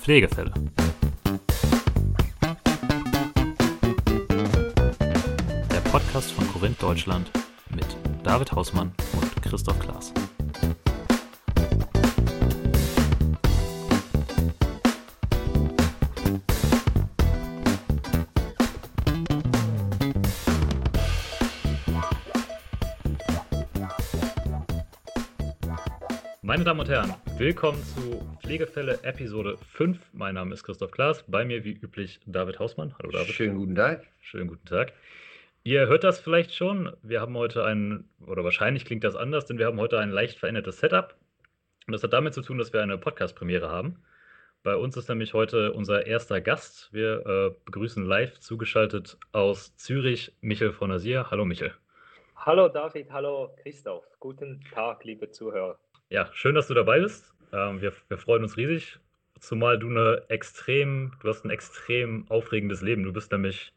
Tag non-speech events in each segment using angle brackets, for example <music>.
Pflegefälle. Der Podcast von Korinth Deutschland mit David Hausmann und Christoph Klaas. Meine Damen und Herren, willkommen zu Pflegefälle Episode 5. Mein Name ist Christoph Klaas, bei mir wie üblich David Hausmann. Hallo David. Schönen guten Tag. Schönen guten Tag. Ihr hört das vielleicht schon, wir haben heute ein, oder wahrscheinlich klingt das anders, denn wir haben heute ein leicht verändertes Setup. Und das hat damit zu tun, dass wir eine Podcast-Premiere haben. Bei uns ist nämlich heute unser erster Gast. Wir äh, begrüßen live zugeschaltet aus Zürich Michel von Asier. Hallo Michel. Hallo David, hallo Christoph. Guten Tag, liebe Zuhörer. Ja, schön, dass du dabei bist. Ähm, wir, wir freuen uns riesig, zumal du eine extrem, du hast ein extrem aufregendes Leben. Du bist nämlich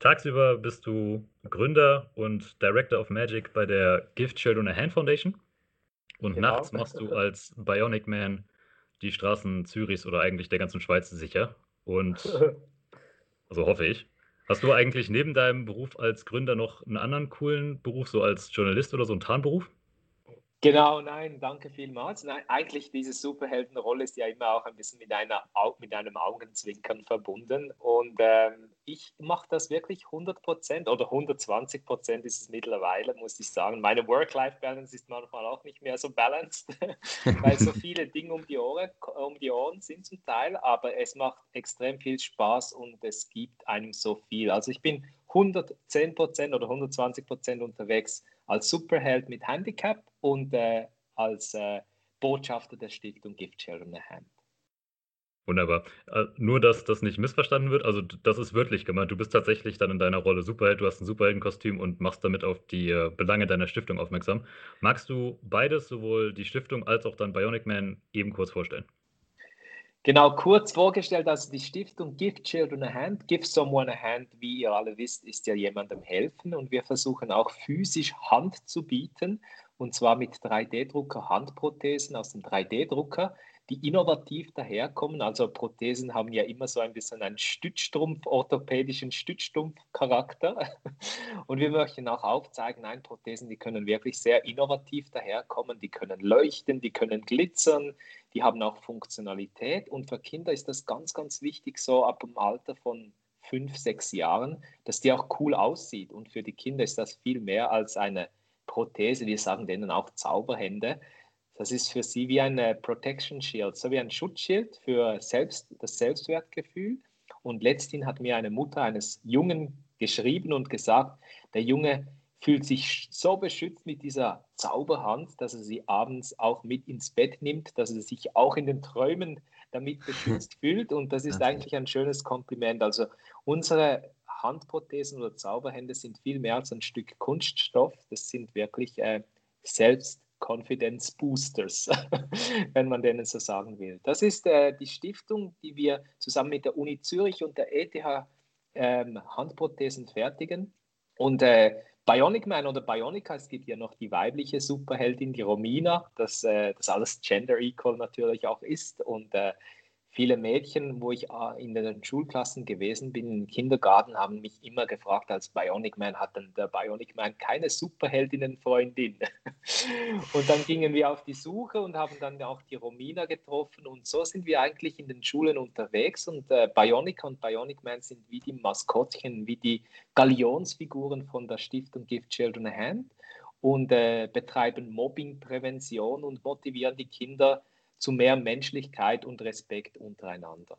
tagsüber bist du Gründer und Director of Magic bei der Gift Children a Hand Foundation. Und genau. nachts machst du als Bionic Man die Straßen Zürichs oder eigentlich der ganzen Schweiz sicher. Und <laughs> also hoffe ich. Hast du eigentlich neben deinem Beruf als Gründer noch einen anderen coolen Beruf, so als Journalist oder so einen Tarnberuf? Genau, nein, danke vielmals. Nein, eigentlich diese Superheldenrolle ist ja immer auch ein bisschen mit, einer, mit einem Augenzwinkern verbunden. Und ähm, ich mache das wirklich 100 Prozent oder 120 Prozent ist es mittlerweile, muss ich sagen. Meine Work-Life-Balance ist manchmal auch nicht mehr so balanced, <laughs> weil so viele Dinge um die, Ohren, um die Ohren sind zum Teil. Aber es macht extrem viel Spaß und es gibt einem so viel. Also ich bin 110 Prozent oder 120 Prozent unterwegs als Superheld mit Handicap und äh, als äh, Botschafter der Stiftung Gift Children a Hand. Wunderbar. Äh, nur, dass das nicht missverstanden wird, also das ist wörtlich gemeint. Du bist tatsächlich dann in deiner Rolle Superheld, du hast ein Superheldenkostüm und machst damit auf die äh, Belange deiner Stiftung aufmerksam. Magst du beides, sowohl die Stiftung als auch dann Bionic Man, eben kurz vorstellen? Genau, kurz vorgestellt, also die Stiftung Give Children a Hand, Give Someone a Hand, wie ihr alle wisst, ist ja jemandem helfen und wir versuchen auch physisch Hand zu bieten und zwar mit 3D-Drucker Handprothesen aus dem 3D-Drucker, die innovativ daherkommen. Also Prothesen haben ja immer so ein bisschen einen Stützstrumpf, orthopädischen Stützstrumpf-Charakter. <laughs> Und wir möchten auch aufzeigen, nein, Prothesen, die können wirklich sehr innovativ daherkommen, die können leuchten, die können glitzern, die haben auch Funktionalität. Und für Kinder ist das ganz, ganz wichtig, so ab dem Alter von fünf, sechs Jahren, dass die auch cool aussieht. Und für die Kinder ist das viel mehr als eine Prothese. Wir sagen denen auch Zauberhände. Das ist für sie wie ein Protection Shield, so wie ein Schutzschild für selbst, das Selbstwertgefühl. Und letzthin hat mir eine Mutter eines Jungen geschrieben und gesagt, der Junge fühlt sich so beschützt mit dieser Zauberhand, dass er sie abends auch mit ins Bett nimmt, dass er sich auch in den Träumen damit beschützt <laughs> fühlt. Und das ist eigentlich ein schönes Kompliment. Also unsere Handprothesen oder Zauberhände sind viel mehr als ein Stück Kunststoff. Das sind wirklich äh, selbst Confidence Boosters, <laughs> wenn man denen so sagen will. Das ist äh, die Stiftung, die wir zusammen mit der Uni Zürich und der ETH ähm, Handprothesen fertigen. Und äh, Bionic Man oder Bionica, es gibt ja noch die weibliche Superheldin, die Romina, das, äh, das alles gender equal natürlich auch ist. Und äh, viele Mädchen, wo ich äh, in den Schulklassen gewesen bin, im Kindergarten, haben mich immer gefragt, als Bionic Man hat dann der Bionic Man keine Superheldinnenfreundin. <laughs> und dann gingen wir auf die Suche und haben dann auch die Romina getroffen und so sind wir eigentlich in den Schulen unterwegs und äh, Bionica und Bionic Man sind wie die Maskottchen, wie die Galionsfiguren von der Stiftung Give Children a Hand und äh, betreiben Mobbingprävention und motivieren die Kinder, zu mehr Menschlichkeit und Respekt untereinander.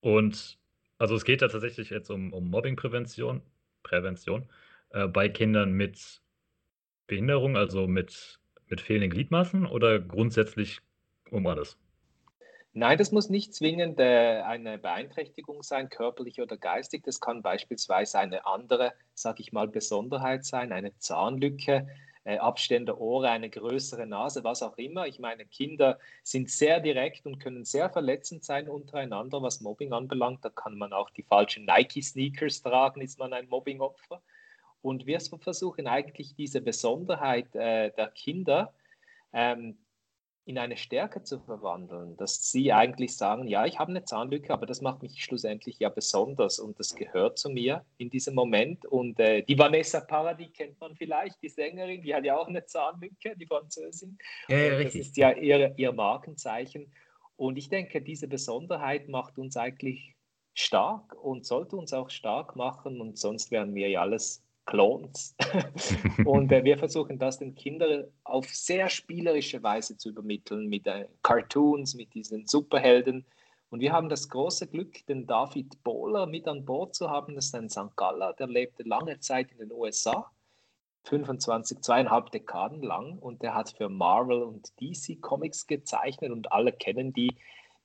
Und also es geht da tatsächlich jetzt um, um Mobbingprävention Prävention, äh, bei Kindern mit Behinderung, also mit, mit fehlenden Gliedmaßen oder grundsätzlich um alles? Nein, das muss nicht zwingend äh, eine Beeinträchtigung sein, körperlich oder geistig. Das kann beispielsweise eine andere, sage ich mal, Besonderheit sein, eine Zahnlücke, äh, Abstände Ohren, eine größere Nase, was auch immer. Ich meine, Kinder sind sehr direkt und können sehr verletzend sein untereinander, was Mobbing anbelangt. Da kann man auch die falschen Nike-Sneakers tragen, ist man ein Mobbing-Opfer. Und wir versuchen eigentlich diese Besonderheit äh, der Kinder ähm, in eine Stärke zu verwandeln, dass sie eigentlich sagen, ja, ich habe eine Zahnlücke, aber das macht mich schlussendlich ja besonders und das gehört zu mir in diesem Moment. Und äh, die Vanessa Paradis kennt man vielleicht, die Sängerin, die hat ja auch eine Zahnlücke, die Französin. Ja, ja, richtig. Das ist ja ihr, ihr Markenzeichen. Und ich denke, diese Besonderheit macht uns eigentlich stark und sollte uns auch stark machen und sonst wären wir ja alles Clones. <laughs> und äh, wir versuchen das den Kindern auf sehr spielerische Weise zu übermitteln mit äh, Cartoons, mit diesen Superhelden. Und wir haben das große Glück, den David Bohler mit an Bord zu haben. Das ist ein St. Galler, der lebte lange Zeit in den USA, 25, zweieinhalb Dekaden lang. Und der hat für Marvel und DC Comics gezeichnet und alle kennen die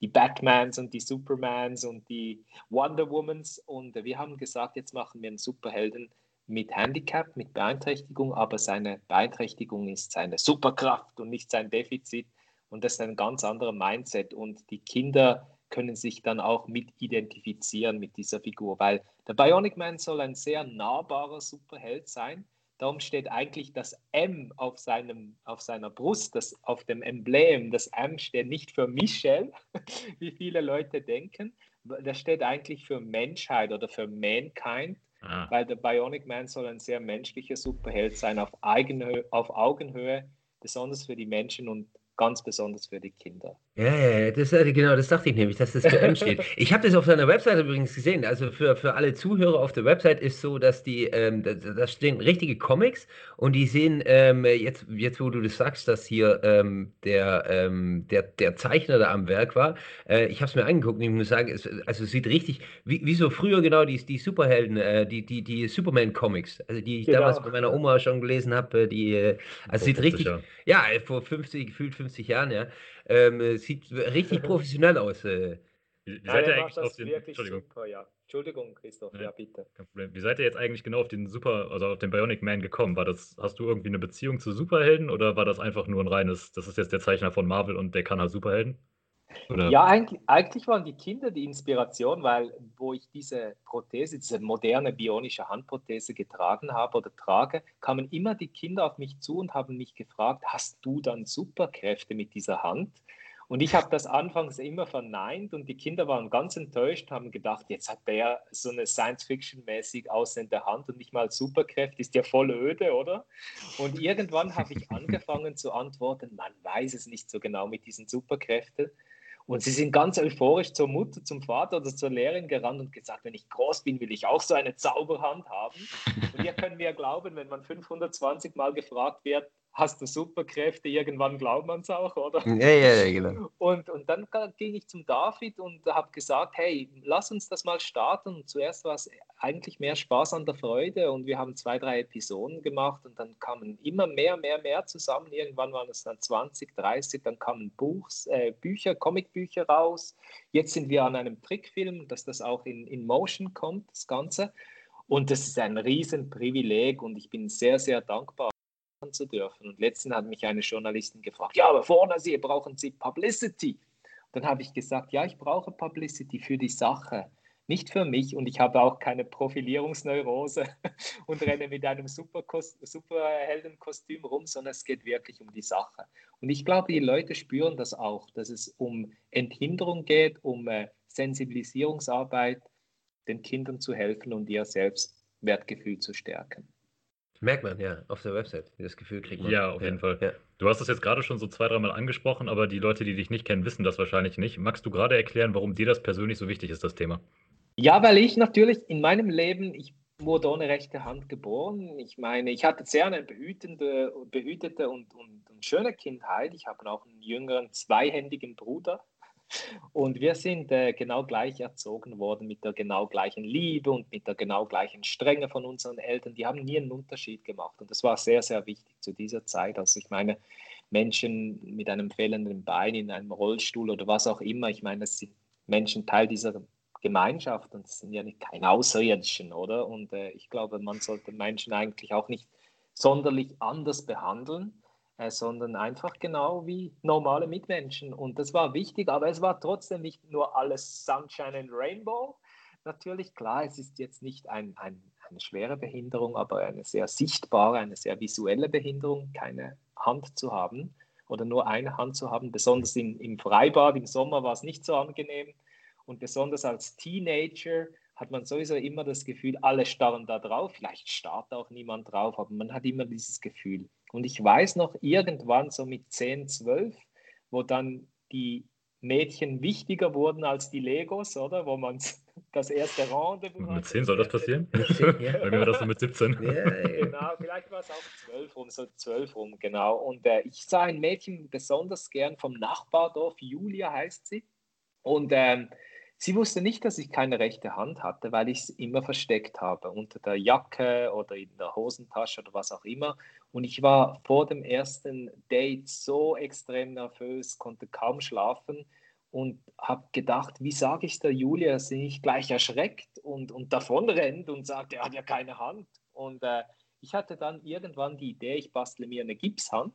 die Batmans und die Supermans und die Wonder Womans. Und wir haben gesagt, jetzt machen wir einen Superhelden mit Handicap, mit Beeinträchtigung, aber seine Beeinträchtigung ist seine Superkraft und nicht sein Defizit. Und das ist ein ganz anderer Mindset. Und die Kinder können sich dann auch mit identifizieren mit dieser Figur, weil der Bionic Man soll ein sehr nahbarer Superheld sein. Darum steht eigentlich das M auf, seinem, auf seiner Brust, das, auf dem Emblem. Das M steht nicht für Michel, <laughs> wie viele Leute denken. Das steht eigentlich für Menschheit oder für Mankind. Ah. Weil der Bionic Man soll ein sehr menschlicher Superheld sein, auf, Eigenhö auf Augenhöhe, besonders für die Menschen und ganz besonders für die Kinder. Ja, ja, das, äh, genau, das dachte ich nämlich, dass das für M steht. <laughs> Ich habe das auf seiner Webseite übrigens gesehen. Also für, für alle Zuhörer auf der Website ist so, dass die, ähm, da, da stehen richtige Comics und die sehen, ähm, jetzt, jetzt wo du das sagst, dass hier ähm, der, ähm, der, der Zeichner da am Werk war, äh, ich habe es mir angeguckt und ich muss sagen, es, also es sieht richtig, wie, wie so früher genau die, die Superhelden, äh, die, die, die Superman-Comics, also die ich genau. damals bei meiner Oma schon gelesen habe, die, äh, also sieht richtig, Jahr. ja, vor 50, gefühlt 50 Jahren, ja. Ähm, sieht richtig <laughs> professionell aus. Äh. Wie, wie seid ihr eigentlich auf den, Entschuldigung. Super, ja. Entschuldigung, Christoph, ja, ja, bitte. Kein Problem. Wie seid ihr jetzt eigentlich genau auf den Super, also auf den Bionic Man gekommen? War das, hast du irgendwie eine Beziehung zu Superhelden oder war das einfach nur ein reines, das ist jetzt der Zeichner von Marvel und der kann halt Superhelden? Oder? Ja, eigentlich, eigentlich, waren die Kinder die Inspiration, weil wo ich diese Prothese, diese moderne bionische Handprothese getragen habe oder trage, kamen immer die Kinder auf mich zu und haben mich gefragt, hast du dann Superkräfte mit dieser Hand? Und ich habe das anfangs immer verneint und die Kinder waren ganz enttäuscht, haben gedacht, jetzt hat der so eine Science-Fiction-mäßig aussehende Hand und nicht mal Superkräfte, ist ja voll öde, oder? Und irgendwann habe ich angefangen zu antworten, man weiß es nicht so genau mit diesen Superkräften. Und sie sind ganz euphorisch zur Mutter, zum Vater oder zur Lehrerin gerannt und gesagt, wenn ich groß bin, will ich auch so eine Zauberhand haben. Und hier können wir glauben, wenn man 520 Mal gefragt wird, hast du Superkräfte, irgendwann glaubt man es auch, oder? Ja, ja, ja, genau. Und, und dann ging ich zum David und habe gesagt, hey, lass uns das mal starten. Und zuerst war es eigentlich mehr Spaß an der Freude und wir haben zwei, drei Episoden gemacht und dann kamen immer mehr, mehr, mehr zusammen. Irgendwann waren es dann 20, 30, dann kamen Buchs, äh, Bücher, Comicbücher raus. Jetzt sind wir an einem Trickfilm, dass das auch in, in Motion kommt, das Ganze. Und das ist ein Riesenprivileg und ich bin sehr, sehr dankbar zu dürfen. Und letztens hat mich eine Journalistin gefragt, ja, aber vorne Sie, brauchen Sie Publicity? Dann habe ich gesagt, ja, ich brauche Publicity für die Sache, nicht für mich. Und ich habe auch keine Profilierungsneurose <laughs> und renne mit einem Superheldenkostüm rum, sondern es geht wirklich um die Sache. Und ich glaube, die Leute spüren das auch, dass es um Enthinderung geht, um äh, Sensibilisierungsarbeit, den Kindern zu helfen und ihr Selbstwertgefühl zu stärken. Merkt man, ja, auf der Website. Das Gefühl kriegt man. Ja, auf jeden Fall. Ja. Du hast das jetzt gerade schon so zwei, dreimal angesprochen, aber die Leute, die dich nicht kennen, wissen das wahrscheinlich nicht. Magst du gerade erklären, warum dir das persönlich so wichtig ist, das Thema? Ja, weil ich natürlich in meinem Leben, ich wurde ohne rechte Hand geboren. Ich meine, ich hatte sehr eine behütende, behütete und, und, und schöne Kindheit. Ich habe auch einen jüngeren, zweihändigen Bruder. Und wir sind äh, genau gleich erzogen worden mit der genau gleichen Liebe und mit der genau gleichen Strenge von unseren Eltern. Die haben nie einen Unterschied gemacht. Und das war sehr, sehr wichtig zu dieser Zeit. Also ich meine, Menschen mit einem fehlenden Bein in einem Rollstuhl oder was auch immer, ich meine, das sind Menschen Teil dieser Gemeinschaft und das sind ja nicht keine Außerirdischen, oder? Und äh, ich glaube, man sollte Menschen eigentlich auch nicht sonderlich anders behandeln äh, sondern einfach genau wie normale Mitmenschen. Und das war wichtig, aber es war trotzdem nicht nur alles Sunshine and Rainbow. Natürlich, klar, es ist jetzt nicht ein, ein, eine schwere Behinderung, aber eine sehr sichtbare, eine sehr visuelle Behinderung, keine Hand zu haben. oder nur eine Hand zu haben. Besonders im, im Freibad, im Sommer war es nicht so angenehm. Und besonders als Teenager hat man sowieso immer das Gefühl, alle starren da drauf. Vielleicht starrt auch niemand drauf, aber man hat immer dieses Gefühl. Und ich weiß noch, irgendwann so mit 10, 12, wo dann die Mädchen wichtiger wurden als die Legos, oder? Wo man <laughs> das erste Rendezvous Mit 10 soll das passieren? Bei mir war das so mit 17. Ja, genau, vielleicht war es auch 12 rum, so 12 rum, genau. Und äh, ich sah ein Mädchen besonders gern vom Nachbardorf, Julia heißt sie. Und ähm, Sie wusste nicht, dass ich keine rechte Hand hatte, weil ich es immer versteckt habe, unter der Jacke oder in der Hosentasche oder was auch immer. Und ich war vor dem ersten Date so extrem nervös, konnte kaum schlafen und habe gedacht, wie sage ich der Julia, dass sie nicht gleich erschreckt und, und davon rennt und sagt, er hat ja keine Hand. Und äh, ich hatte dann irgendwann die Idee, ich bastle mir eine Gipshand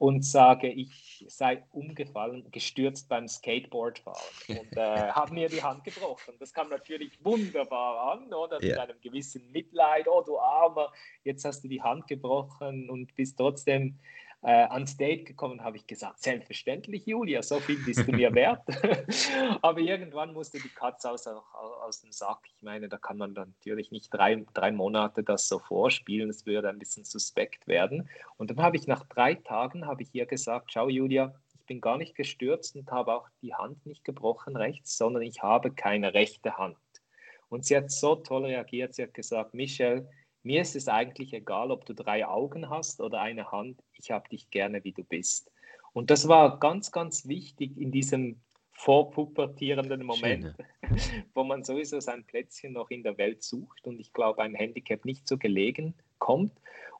und sage, ich sei umgefallen, gestürzt beim Skateboardfahren und äh, <laughs> habe mir die Hand gebrochen. Das kam natürlich wunderbar an, oder? Mit einem gewissen Mitleid, oh du Armer, jetzt hast du die Hand gebrochen und bist trotzdem äh, ans Date gekommen, habe ich gesagt, selbstverständlich, Julia, so viel bist du mir <laughs> wert. <laughs> Aber irgendwann musste die Katze aus, aus dem Sack. Ich meine, da kann man dann natürlich nicht drei, drei Monate das so vorspielen, es würde ein bisschen suspekt werden. Und dann habe ich nach drei Tagen, habe ich ihr gesagt, schau Julia, ich bin gar nicht gestürzt und habe auch die Hand nicht gebrochen rechts, sondern ich habe keine rechte Hand. Und sie hat so toll reagiert, sie hat gesagt, Michelle, mir ist es eigentlich egal, ob du drei Augen hast oder eine Hand. Ich habe dich gerne, wie du bist. Und das war ganz, ganz wichtig in diesem vorpubertierenden Moment, Schön, ja. <laughs> wo man sowieso sein Plätzchen noch in der Welt sucht und ich glaube, ein Handicap nicht so gelegen kommt.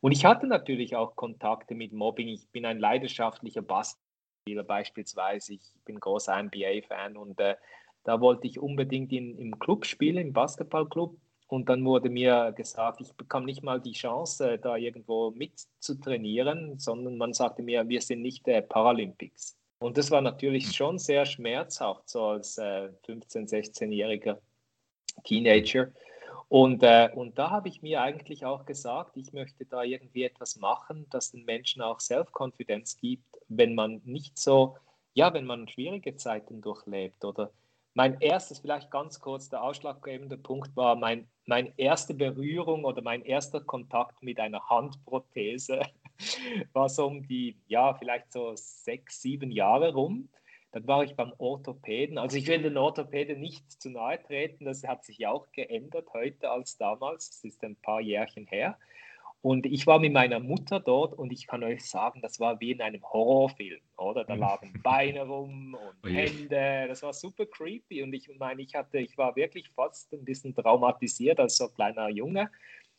Und ich hatte natürlich auch Kontakte mit Mobbing. Ich bin ein leidenschaftlicher Basketballer beispielsweise. Ich bin großer NBA-Fan und äh, da wollte ich unbedingt in, im Club spielen, im Basketballclub. Und dann wurde mir gesagt, ich bekam nicht mal die Chance, da irgendwo mitzutrainieren, sondern man sagte mir, wir sind nicht der Paralympics. Und das war natürlich schon sehr schmerzhaft, so als äh, 15-, 16-jähriger Teenager. Und, äh, und da habe ich mir eigentlich auch gesagt, ich möchte da irgendwie etwas machen, das den Menschen auch Self-Confidence gibt, wenn man nicht so, ja, wenn man schwierige Zeiten durchlebt oder mein erstes, vielleicht ganz kurz, der ausschlaggebende Punkt war mein, meine erste Berührung oder mein erster Kontakt mit einer Handprothese <laughs> war so um die, ja, vielleicht so sechs, sieben Jahre rum. Dann war ich beim Orthopäden. Also ich will den Orthopäden nicht zu nahe treten, das hat sich auch geändert heute als damals. Das ist ein paar Jährchen her. Und ich war mit meiner Mutter dort und ich kann euch sagen, das war wie in einem Horrorfilm, oder? Da lagen Beine rum und oh Hände, das war super creepy. Und ich meine, ich hatte, ich war wirklich fast ein bisschen traumatisiert als so kleiner Junge.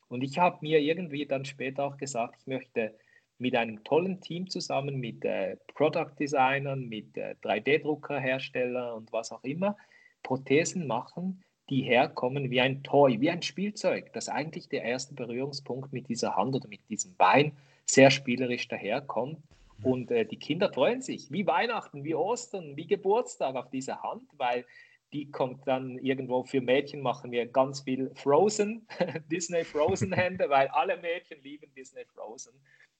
Und ich habe mir irgendwie dann später auch gesagt, ich möchte mit einem tollen Team zusammen, mit äh, Product Designern, mit äh, 3D-Druckerherstellern und was auch immer, Prothesen machen, die herkommen wie ein Toy, wie ein Spielzeug, das eigentlich der erste Berührungspunkt mit dieser Hand oder mit diesem Bein sehr spielerisch daherkommt. Und äh, die Kinder freuen sich, wie Weihnachten, wie Ostern, wie Geburtstag auf diese Hand, weil die kommt dann irgendwo für Mädchen machen wir ganz viel Frozen, <laughs> Disney Frozen Hände, weil alle Mädchen lieben Disney Frozen.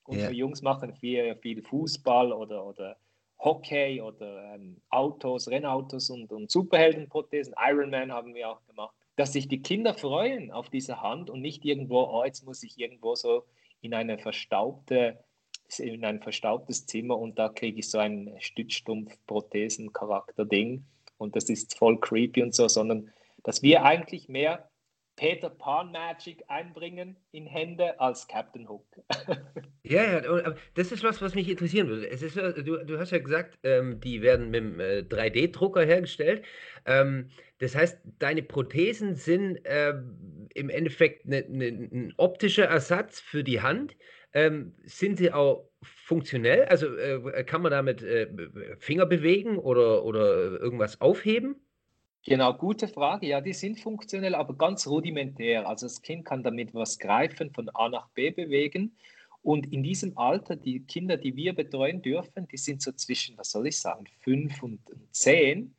Und ja. für Jungs machen wir viel Fußball oder, oder Hockey oder ähm, Autos, Rennautos und, und Superheldenprothesen. Ironman haben wir auch gemacht. Dass sich die Kinder freuen auf diese Hand und nicht irgendwo, oh, jetzt muss ich irgendwo so in eine verstaubte, in ein verstaubtes Zimmer und da kriege ich so ein Stützstumpf-Prothesen-Charakter-Ding und das ist voll creepy und so, sondern dass wir eigentlich mehr Peter Pan Magic einbringen in Hände als Captain Hook. <laughs> ja, ja, das ist was, was mich interessieren würde. Es ist, du, du hast ja gesagt, ähm, die werden mit äh, 3D-Drucker hergestellt. Ähm, das heißt, deine Prothesen sind äh, im Endeffekt ne, ne, ein optischer Ersatz für die Hand. Ähm, sind sie auch funktionell? Also äh, kann man damit äh, Finger bewegen oder, oder irgendwas aufheben? Genau, gute Frage. Ja, die sind funktionell, aber ganz rudimentär. Also das Kind kann damit was greifen, von A nach B bewegen. Und in diesem Alter, die Kinder, die wir betreuen dürfen, die sind so zwischen, was soll ich sagen, fünf und zehn.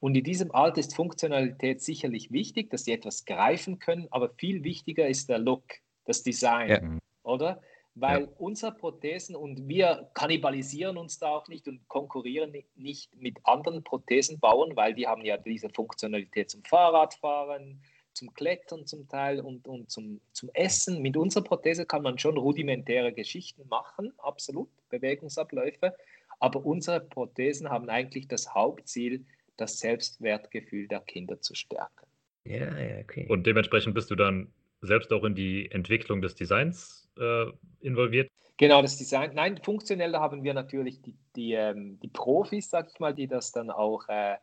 Und in diesem Alter ist Funktionalität sicherlich wichtig, dass sie etwas greifen können, aber viel wichtiger ist der Look, das Design, ja. oder? Weil ja. unsere Prothesen und wir kannibalisieren uns da auch nicht und konkurrieren nicht mit anderen Prothesenbauern, weil die haben ja diese Funktionalität zum Fahrradfahren, zum Klettern zum Teil und, und zum, zum Essen. Mit unserer Prothese kann man schon rudimentäre Geschichten machen, absolut, Bewegungsabläufe, aber unsere Prothesen haben eigentlich das Hauptziel, das Selbstwertgefühl der Kinder zu stärken. Ja, ja, okay. Und dementsprechend bist du dann selbst auch in die Entwicklung des Designs äh, involviert? Genau, das Design. Nein, funktionell haben wir natürlich die, die, ähm, die Profis, sag ich mal, die das dann auch äh,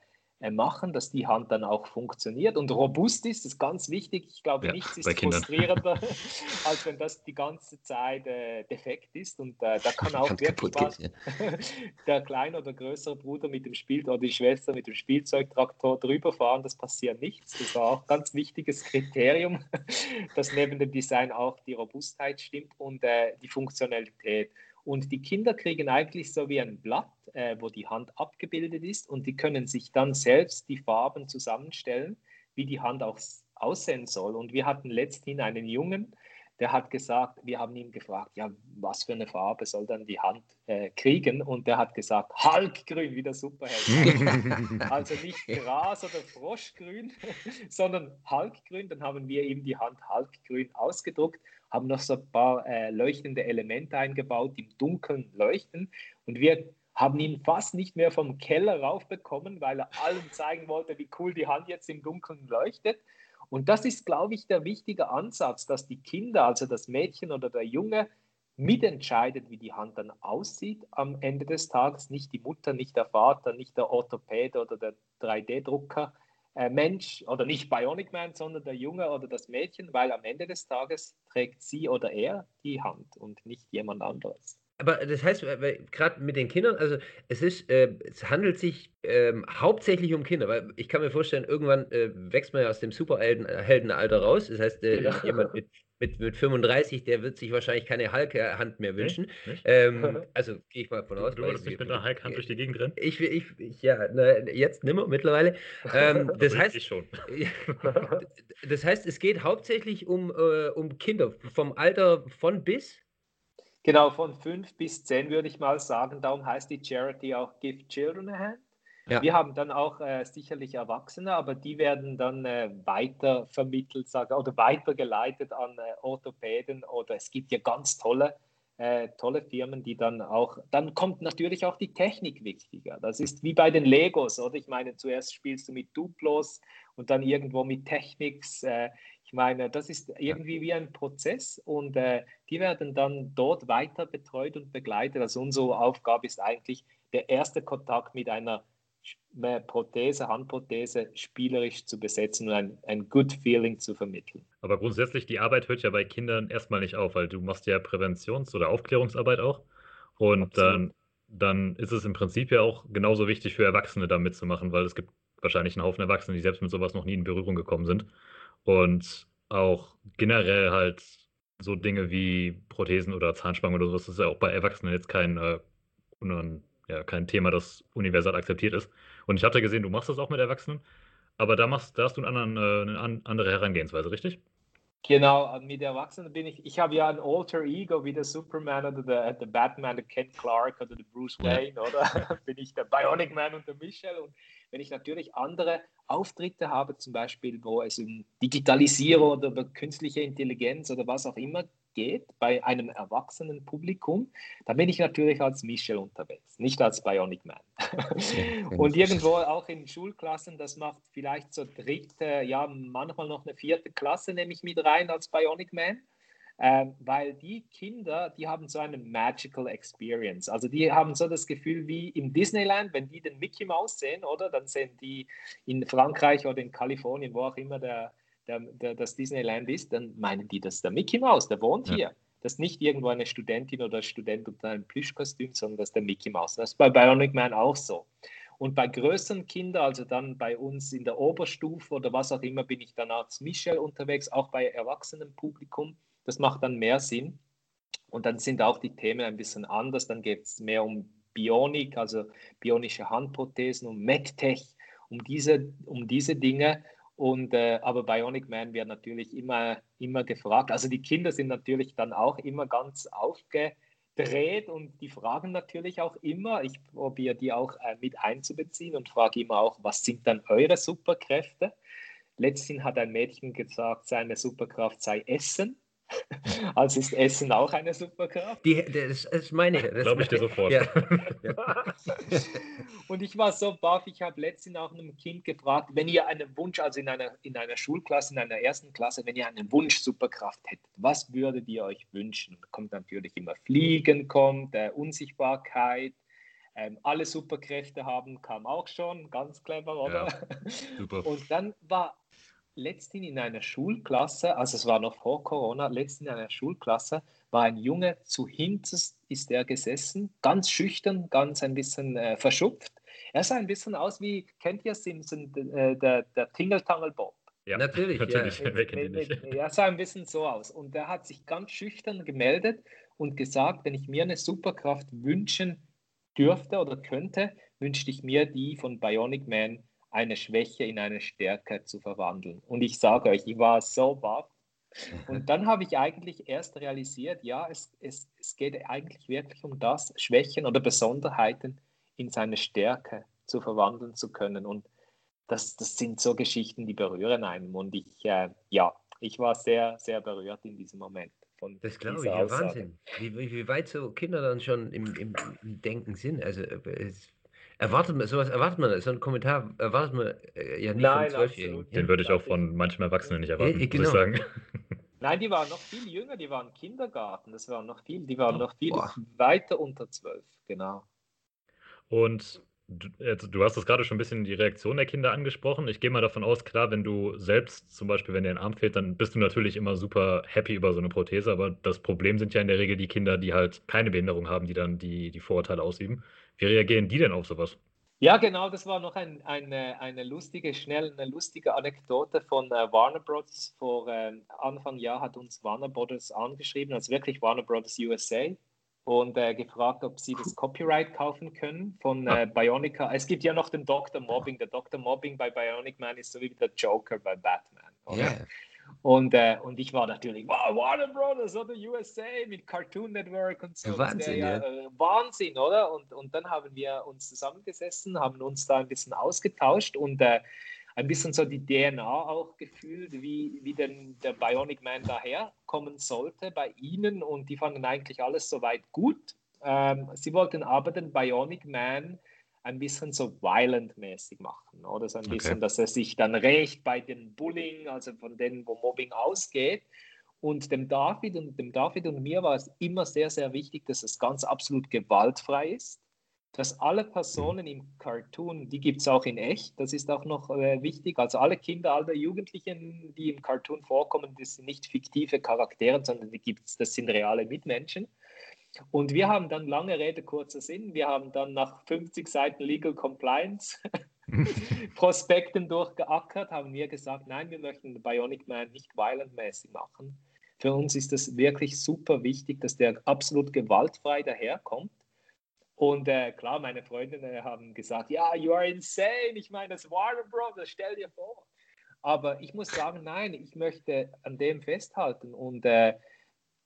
machen, dass die Hand dann auch funktioniert und robust ist. Das ist ganz wichtig. Ich glaube, ja, nichts ist frustrierender, <laughs> als wenn das die ganze Zeit äh, defekt ist. Und äh, da kann auch wirklich was, ja. <laughs> der kleine oder größere Bruder mit dem Spiel oder die Schwester mit dem Spielzeugtraktor drüber fahren. Das passiert nichts. Das war auch ein ganz wichtiges Kriterium, <laughs> dass neben dem Design auch die Robustheit stimmt und äh, die Funktionalität. Und die Kinder kriegen eigentlich so wie ein Blatt, äh, wo die Hand abgebildet ist und die können sich dann selbst die Farben zusammenstellen, wie die Hand auch aussehen soll. Und wir hatten letzthin einen Jungen, der hat gesagt, wir haben ihn gefragt, ja, was für eine Farbe soll dann die Hand äh, kriegen? Und der hat gesagt, Halkgrün, wie der Superheld. <laughs> also nicht Gras oder Froschgrün, <laughs> sondern Halkgrün. Dann haben wir ihm die Hand Halkgrün ausgedruckt haben noch so ein paar äh, leuchtende Elemente eingebaut, die im Dunkeln leuchten. Und wir haben ihn fast nicht mehr vom Keller raufbekommen, weil er allen zeigen wollte, wie cool die Hand jetzt im Dunkeln leuchtet. Und das ist, glaube ich, der wichtige Ansatz, dass die Kinder, also das Mädchen oder der Junge, mitentscheidet, wie die Hand dann aussieht am Ende des Tages. Nicht die Mutter, nicht der Vater, nicht der Orthopäde oder der 3D-Drucker, äh, Mensch oder nicht Bionic Man, sondern der Junge oder das Mädchen, weil am Ende des Tages trägt sie oder er die Hand und nicht jemand anderes. Aber das heißt, gerade mit den Kindern, also es ist, äh, es handelt sich ähm, hauptsächlich um Kinder, weil ich kann mir vorstellen, irgendwann äh, wächst man ja aus dem Superheldenalter äh, raus. Das heißt, äh, ja. jemand mit mit, mit 35, der wird sich wahrscheinlich keine Hulk-Hand mehr wünschen. Nee, <laughs> ähm, <laughs> also gehe ich mal von aus. Du würdest nicht mit einer Hulk-Hand durch die Gegend rennen? Ich, ich, ich ja, na, jetzt nimmer mittlerweile. <laughs> Ähm, das heißt, ich schon. das heißt, es geht hauptsächlich um, äh, um Kinder vom Alter von bis. Genau, von 5 bis 10 würde ich mal sagen. Darum heißt die Charity auch Give Children a Hand. Ja. Wir haben dann auch äh, sicherlich Erwachsene, aber die werden dann äh, weiter vermittelt sag, oder weitergeleitet an äh, Orthopäden oder es gibt ja ganz tolle, äh, tolle Firmen, die dann auch, dann kommt natürlich auch die Technik wichtiger. Das ist wie bei den Legos, oder? Ich meine, zuerst spielst du mit Duplos und dann irgendwo mit Technics. Äh, ich meine, das ist irgendwie wie ein Prozess und äh, die werden dann dort weiter betreut und begleitet. Also unsere Aufgabe ist eigentlich der erste Kontakt mit einer Prothese, Handprothese spielerisch zu besetzen und ein, ein Good Feeling zu vermitteln. Aber grundsätzlich, die Arbeit hört ja bei Kindern erstmal nicht auf, weil du machst ja Präventions- oder Aufklärungsarbeit auch. Und dann, dann ist es im Prinzip ja auch genauso wichtig für Erwachsene da mitzumachen, weil es gibt wahrscheinlich einen Haufen Erwachsene, die selbst mit sowas noch nie in Berührung gekommen sind. Und auch generell halt so Dinge wie Prothesen oder Zahnspangen oder sowas, das ist ja auch bei Erwachsenen jetzt kein, äh, ja, kein Thema, das universal akzeptiert ist. Und ich hatte gesehen, du machst das auch mit Erwachsenen, aber da, machst, da hast du einen anderen, äh, eine andere Herangehensweise, richtig? Genau, mit Erwachsenen bin ich, ich habe ja ein Alter Ego wie der Superman oder der, der Batman, der Ken Clark oder der Bruce Wayne, oder <laughs> bin ich der Bionic Man und der Michelle. Und wenn ich natürlich andere Auftritte habe, zum Beispiel, wo es um Digitalisierung oder über künstliche Intelligenz oder was auch immer geht bei einem erwachsenen Publikum, dann bin ich natürlich als Michel unterwegs, nicht als Bionic Man. <laughs> und irgendwo auch in Schulklassen, das macht vielleicht so dritte, ja, manchmal noch eine vierte Klasse, nehme ich mit rein als Bionic Man. Ähm, weil die Kinder, die haben so eine magical experience. Also die haben so das Gefühl wie im Disneyland, wenn die den Mickey Mouse sehen, oder? Dann sehen die in Frankreich oder in Kalifornien, wo auch immer der, der, der, das Disneyland ist, dann meinen die, das ist der Mickey Mouse, der wohnt ja. hier. Das ist nicht irgendwo eine Studentin oder Student unter einem Plüschkostüm, sondern das ist der Mickey Mouse. Das ist bei Bionic Man auch so. Und bei größeren Kindern, also dann bei uns in der Oberstufe oder was auch immer, bin ich dann als Michel unterwegs, auch bei erwachsenen Publikum. Das macht dann mehr Sinn. Und dann sind auch die Themen ein bisschen anders. Dann geht es mehr um Bionik, also bionische Handprothesen, um MedTech, um diese, um diese Dinge. Und, äh, aber Bionic Man wird natürlich immer, immer gefragt. Also die Kinder sind natürlich dann auch immer ganz aufgedreht und die fragen natürlich auch immer. Ich probiere die auch äh, mit einzubeziehen und frage immer auch, was sind dann eure Superkräfte? Letztens hat ein Mädchen gesagt, seine Superkraft sei Essen. <laughs> Also ist Essen auch eine Superkraft? Die, das ist meine. Glaube ich dir sofort. Ja. <laughs> und ich war so baff, ich habe letztens auch einem Kind gefragt, wenn ihr einen Wunsch, also in einer, in einer Schulklasse, in einer ersten Klasse, wenn ihr einen Wunsch Superkraft hättet, was würdet ihr euch wünschen? Da kommt natürlich immer Fliegen, kommt äh, Unsichtbarkeit, ähm, alle Superkräfte haben, kam auch schon, ganz clever, oder? Ja, super. Und dann war letztens in einer Schulklasse, also es war noch vor Corona, letztens in einer Schulklasse, war ein Junge, zu hinterst ist er gesessen, ganz schüchtern, ganz ein bisschen äh, verschupft. Er sah ein bisschen aus wie, kennt ihr Simpson, äh, der, der Tingle Tangle Bob? Ja, natürlich. <laughs> natürlich. Ja. Mit, mit, mit, er sah ein bisschen so aus. Und er hat sich ganz schüchtern gemeldet und gesagt, wenn ich mir eine Superkraft wünschen dürfte oder könnte, wünschte ich mir die von Bionic Man eine Schwäche in eine Stärke zu verwandeln. Und ich sage euch, ich war so baff. Und dann habe ich eigentlich erst realisiert, ja, es, es, es geht eigentlich wirklich um das, Schwächen oder Besonderheiten in seine Stärke zu verwandeln zu können. Und das, das sind so Geschichten, die berühren einen. Und ich, äh, ja, ich war sehr, sehr berührt in diesem Moment. Von das glaube ich, ja, Wahnsinn. Wie, wie, weit so Kinder dann schon im, im, im Denken sind. Also es Erwartet man, sowas erwartet man, so einen Kommentar erwartet man äh, ja nicht Nein, von Zwölfjährigen. Den würde ich auch von manchen Erwachsenen nicht erwarten, ja, genau. muss ich genau. sagen. <laughs> Nein, die waren noch viel jünger, die waren Kindergarten, das waren noch viel, die waren noch viel Boah. weiter unter zwölf, genau. Und du, du hast das gerade schon ein bisschen die Reaktion der Kinder angesprochen. Ich gehe mal davon aus, klar, wenn du selbst zum Beispiel, wenn dir ein Arm fehlt, dann bist du natürlich immer super happy über so eine Prothese, aber das Problem sind ja in der Regel die Kinder, die halt keine Behinderung haben, die dann die, die Vorurteile ausüben. Wie reagieren die denn auf sowas? Ja, genau, das war noch ein, eine, eine lustige, schnell eine lustige Anekdote von äh, Warner Bros. Vor äh, Anfang Jahr hat uns Warner Bros. angeschrieben, also wirklich Warner Bros. USA, und äh, gefragt, ob sie das Copyright kaufen können von äh, Bionica. Es gibt ja noch den Dr. Mobbing. Der Dr. Mobbing bei Bionic Man ist so wie der Joker bei Batman. Oder? Yeah. Und, äh, und ich war natürlich, wow, Warner Brothers oder USA mit Cartoon Network und so. Wahnsinn, ja, ja. Äh, Wahnsinn, oder? Und, und dann haben wir uns zusammengesessen, haben uns da ein bisschen ausgetauscht und äh, ein bisschen so die DNA auch gefühlt, wie, wie denn der Bionic Man daherkommen sollte bei ihnen. Und die fanden eigentlich alles soweit gut. Ähm, sie wollten aber den Bionic Man ein bisschen so violent-mäßig machen, oder so ein okay. bisschen, dass er sich dann rächt bei den Bullying, also von denen, wo Mobbing ausgeht. Und dem David und dem David und mir war es immer sehr, sehr wichtig, dass es ganz absolut gewaltfrei ist, dass alle Personen im Cartoon, die gibt es auch in echt, das ist auch noch äh, wichtig, also alle Kinder, alle Jugendlichen, die im Cartoon vorkommen, das sind nicht fiktive Charaktere, sondern die gibt's, das sind reale Mitmenschen. Und wir haben dann lange Rede, kurzer Sinn. Wir haben dann nach 50 Seiten Legal Compliance <laughs> Prospekten durchgeackert, haben wir gesagt, nein, wir möchten Bionic Man nicht violent-mäßig machen. Für uns ist es wirklich super wichtig, dass der absolut gewaltfrei daherkommt. Und äh, klar, meine Freundinnen haben gesagt, ja, you are insane. Ich meine, das Warner Brothers, stell dir vor. Aber ich muss sagen, nein, ich möchte an dem festhalten. Und äh,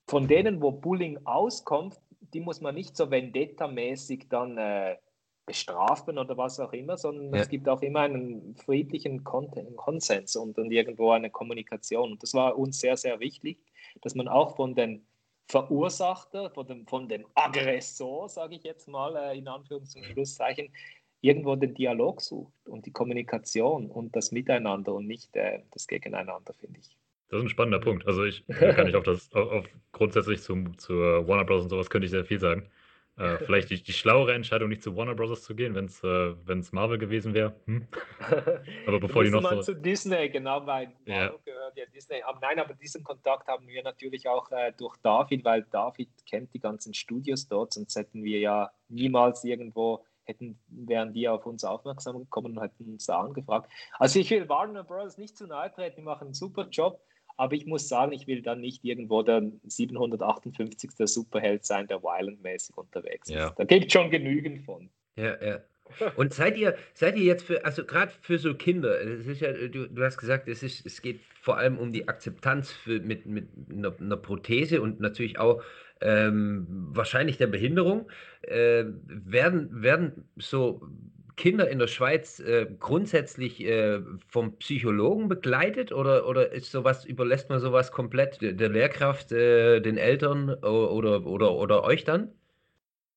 von denen, wo Bullying auskommt, die muss man nicht so vendetta-mäßig dann äh, bestrafen oder was auch immer, sondern ja. es gibt auch immer einen friedlichen Konsens und, und irgendwo eine Kommunikation. Und das war uns sehr, sehr wichtig, dass man auch von den Verursachter, von dem, von dem Aggressor, sage ich jetzt mal äh, in Anführungs- und Schlusszeichen, irgendwo den Dialog sucht und die Kommunikation und das Miteinander und nicht äh, das Gegeneinander, finde ich. Das ist ein spannender Punkt. Also ich kann ich auf das auf, grundsätzlich zum, zur Warner Bros. und sowas könnte ich sehr viel sagen. Äh, <laughs> vielleicht die, die schlauere Entscheidung, nicht zu Warner Bros. zu gehen, wenn es äh, Marvel gewesen wäre. Hm? <laughs> Aber bevor die noch so. zu Disney, genau, weil ja. Marvel gehört ja Disney. Aber nein, aber diesen Kontakt haben wir natürlich auch äh, durch David, weil David kennt die ganzen Studios dort, sonst hätten wir ja niemals irgendwo hätten, wären die auf uns aufmerksam gekommen und hätten uns da angefragt. Also ich will Warner Bros. nicht zu nahe treten, die machen einen super Job. Aber ich muss sagen, ich will dann nicht irgendwo der 758. Superheld sein, der Violent-mäßig unterwegs ist. Ja. Da gibt es schon genügend von. Ja, ja. Und seid ihr, seid ihr jetzt für, also gerade für so Kinder, ja, du, du hast gesagt, es, ist, es geht vor allem um die Akzeptanz für, mit, mit einer, einer Prothese und natürlich auch ähm, wahrscheinlich der Behinderung. Äh, werden, werden so Kinder in der Schweiz äh, grundsätzlich äh, vom Psychologen begleitet oder, oder ist sowas, überlässt man sowas komplett der, der Lehrkraft, äh, den Eltern oder, oder, oder euch dann?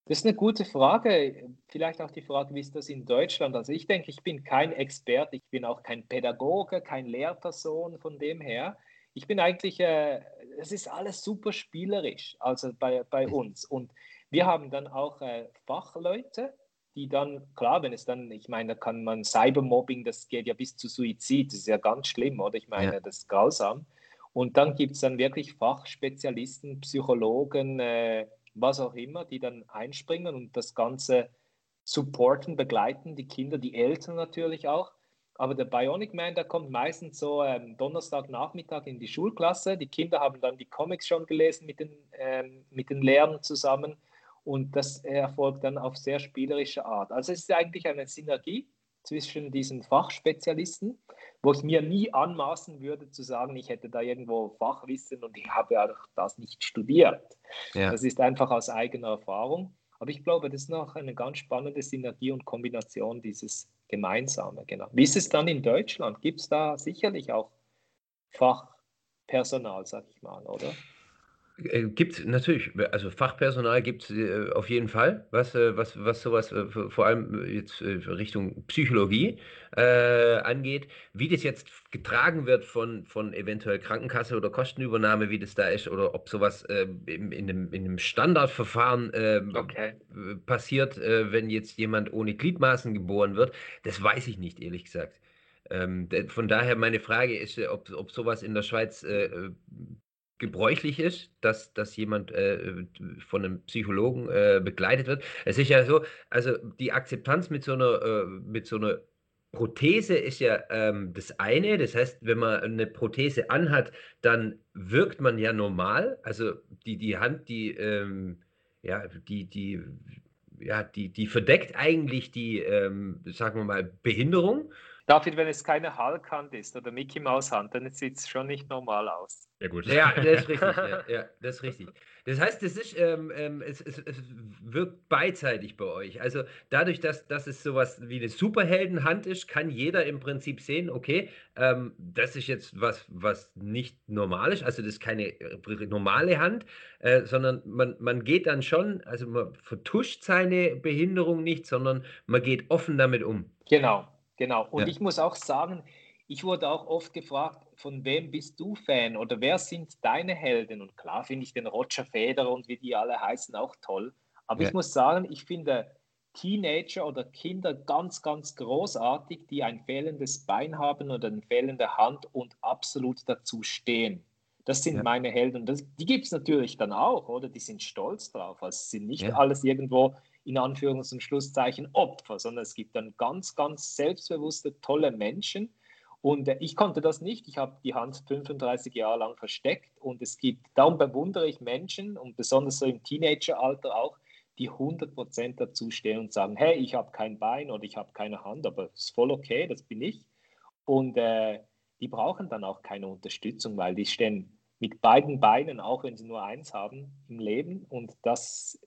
Das ist eine gute Frage. Vielleicht auch die Frage, wie ist das in Deutschland? Also ich denke, ich bin kein Experte, ich bin auch kein Pädagoge, kein Lehrperson von dem her. Ich bin eigentlich, äh, es ist alles super spielerisch, also bei, bei uns. Und wir haben dann auch äh, Fachleute, die dann, klar, wenn es dann, ich meine, da kann man Cybermobbing, das geht ja bis zu Suizid, das ist ja ganz schlimm, oder? Ich meine, ja. das ist grausam. Und dann gibt es dann wirklich Fachspezialisten, Psychologen, äh, was auch immer, die dann einspringen und das Ganze supporten, begleiten, die Kinder, die Eltern natürlich auch. Aber der Bionic Man, der kommt meistens so ähm, Donnerstagnachmittag in die Schulklasse. Die Kinder haben dann die Comics schon gelesen mit den, ähm, mit den Lehrern zusammen und das erfolgt dann auf sehr spielerische Art. Also es ist eigentlich eine Synergie zwischen diesen Fachspezialisten, wo ich mir nie anmaßen würde zu sagen, ich hätte da irgendwo Fachwissen und ich habe ja das nicht studiert. Ja. Das ist einfach aus eigener Erfahrung. Aber ich glaube, das ist noch eine ganz spannende Synergie und Kombination dieses Gemeinsame. Genau. Wie ist es dann in Deutschland? Gibt es da sicherlich auch Fachpersonal, sag ich mal, oder? Äh, gibt natürlich, also Fachpersonal gibt es äh, auf jeden Fall, was, äh, was, was sowas äh, vor allem äh, jetzt äh, Richtung Psychologie angeht. Wie das jetzt getragen wird von, von eventuell Krankenkasse oder Kostenübernahme, wie das da ist, oder ob sowas in, in, einem, in einem Standardverfahren ähm, okay. passiert, wenn jetzt jemand ohne Gliedmaßen geboren wird, das weiß ich nicht, ehrlich gesagt. Ähm, von daher meine Frage ist, ob, ob sowas in der Schweiz äh, gebräuchlich ist, dass, dass jemand äh, von einem Psychologen äh, begleitet wird. Es ist ja so, also die Akzeptanz mit so einer, äh, mit so einer Prothese ist ja ähm, das eine. Das heißt, wenn man eine Prothese anhat, dann wirkt man ja normal. Also die, die Hand, die, ähm, ja, die, die, ja, die, die verdeckt eigentlich die, ähm, sagen wir mal, Behinderung. David, wenn es keine Hulk-Hand ist oder Mickey Maus-Hand, dann sieht es schon nicht normal aus. Ja, gut. Ja, das ist richtig. <laughs> ja, ja, das ist richtig. Das heißt, das ist, ähm, ähm, es, es, es, wirkt beidseitig bei euch. Also dadurch, dass, dass es sowas wie eine Superheldenhand ist, kann jeder im Prinzip sehen, okay, ähm, das ist jetzt was, was nicht normal ist. Also das ist keine äh, normale Hand, äh, sondern man, man geht dann schon, also man vertuscht seine Behinderung nicht, sondern man geht offen damit um. Genau, Genau. Und ja. ich muss auch sagen, ich wurde auch oft gefragt, von wem bist du Fan oder wer sind deine Helden? Und klar finde ich den Roger Federer und wie die alle heißen auch toll. Aber ja. ich muss sagen, ich finde Teenager oder Kinder ganz, ganz großartig, die ein fehlendes Bein haben oder eine fehlende Hand und absolut dazu stehen. Das sind ja. meine Helden. Das, die gibt es natürlich dann auch, oder? Die sind stolz drauf. Also es sind nicht alles irgendwo in Anführungs- und Schlusszeichen Opfer, sondern es gibt dann ganz, ganz selbstbewusste, tolle Menschen. Und äh, ich konnte das nicht. Ich habe die Hand 35 Jahre lang versteckt und es gibt, darum bewundere ich Menschen und besonders so im Teenageralter auch, die 100% dazu stehen und sagen, hey, ich habe kein Bein oder ich habe keine Hand, aber es ist voll okay, das bin ich. Und äh, die brauchen dann auch keine Unterstützung, weil die stehen mit beiden Beinen, auch wenn sie nur eins haben, im Leben. Und das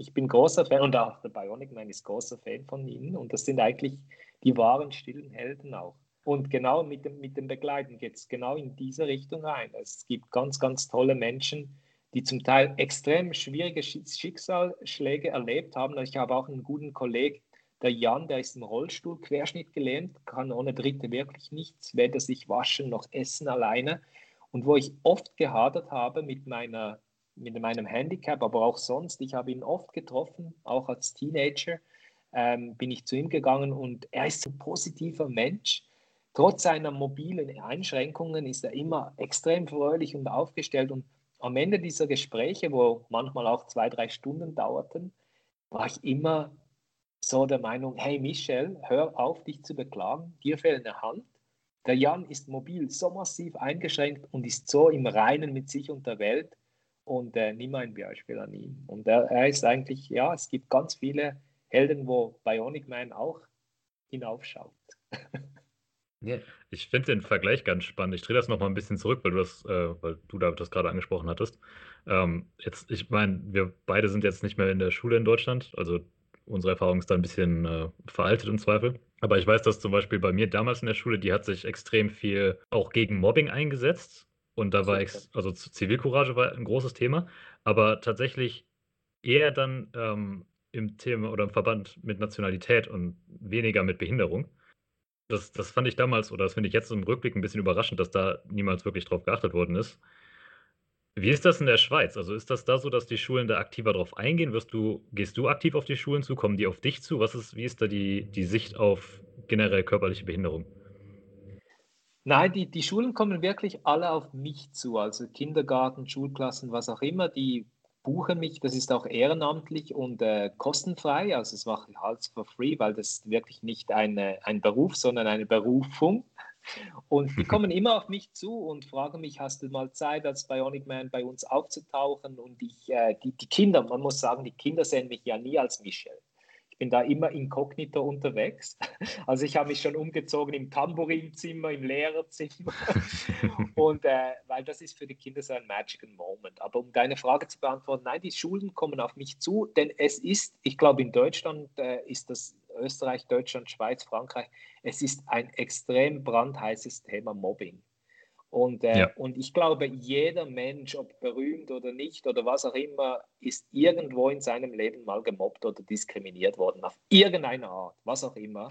ich bin großer Fan und auch der Bionic Man ist großer Fan von ihnen und das sind eigentlich die wahren stillen Helden auch. Und genau mit dem, mit dem Begleiten geht es genau in diese Richtung ein. Es gibt ganz, ganz tolle Menschen, die zum Teil extrem schwierige Schicksalsschläge erlebt haben. Ich habe auch einen guten Kollegen, der Jan, der ist im Rollstuhl Querschnitt gelähmt, kann ohne Dritte wirklich nichts, weder sich waschen noch essen alleine. Und wo ich oft gehadert habe mit meiner mit meinem Handicap, aber auch sonst. Ich habe ihn oft getroffen, auch als Teenager ähm, bin ich zu ihm gegangen und er ist ein positiver Mensch. Trotz seiner mobilen Einschränkungen ist er immer extrem fröhlich und aufgestellt. Und am Ende dieser Gespräche, wo manchmal auch zwei, drei Stunden dauerten, war ich immer so der Meinung, hey Michel, hör auf, dich zu beklagen, dir fehlt eine Hand. Der Jan ist mobil so massiv eingeschränkt und ist so im Reinen mit sich und der Welt und äh, nimm ein Beispiel an ihn. Und er, er, ist eigentlich, ja, es gibt ganz viele Helden, wo Bionic Man auch hinaufschaut. <laughs> Ja. Ich finde den Vergleich ganz spannend. Ich drehe das nochmal ein bisschen zurück, weil du das, äh, weil du David das gerade angesprochen hattest. Ähm, jetzt, ich meine, wir beide sind jetzt nicht mehr in der Schule in Deutschland, also unsere Erfahrung ist da ein bisschen äh, veraltet im Zweifel. Aber ich weiß, dass zum Beispiel bei mir damals in der Schule, die hat sich extrem viel auch gegen Mobbing eingesetzt. Und da war, ex also Zivilcourage war ein großes Thema, aber tatsächlich eher dann ähm, im Thema oder im Verband mit Nationalität und weniger mit Behinderung. Das, das fand ich damals oder das finde ich jetzt im Rückblick ein bisschen überraschend, dass da niemals wirklich drauf geachtet worden ist. Wie ist das in der Schweiz? Also ist das da so, dass die Schulen da aktiver drauf eingehen? Wirst du, gehst du aktiv auf die Schulen zu? Kommen die auf dich zu? Was ist, wie ist da die, die Sicht auf generell körperliche Behinderung? Nein, die, die Schulen kommen wirklich alle auf mich zu. Also Kindergarten, Schulklassen, was auch immer, die buchen mich. Das ist auch ehrenamtlich und äh, kostenfrei. Also das mache ich halt for free, weil das wirklich nicht eine, ein Beruf, sondern eine Berufung. Und die kommen immer auf mich zu und fragen mich, hast du mal Zeit, als Bionic Man bei uns aufzutauchen? Und ich, äh, die, die Kinder, man muss sagen, die Kinder sehen mich ja nie als Michel bin da immer inkognito unterwegs. <laughs> Also ich habe mich schon umgezogen im Tambourinzimmer, im Lehrerzimmer. <laughs> und äh, weil das ist für die Kinder so ein magical Moment. Aber um deine Frage zu beantworten, nein, die Schulen kommen auf mich zu, denn es ist, ich glaube in Deutschland äh, ist das Österreich, Deutschland, Schweiz, Frankreich, es ist ein extrem brandheißes Thema Mobbing. Und, äh, ja. und ich glaube, jeder Mensch, ob berühmt oder nicht oder was auch immer, ist irgendwo in seinem Leben mal gemobbt oder diskriminiert worden, auf irgendeine Art, was auch immer.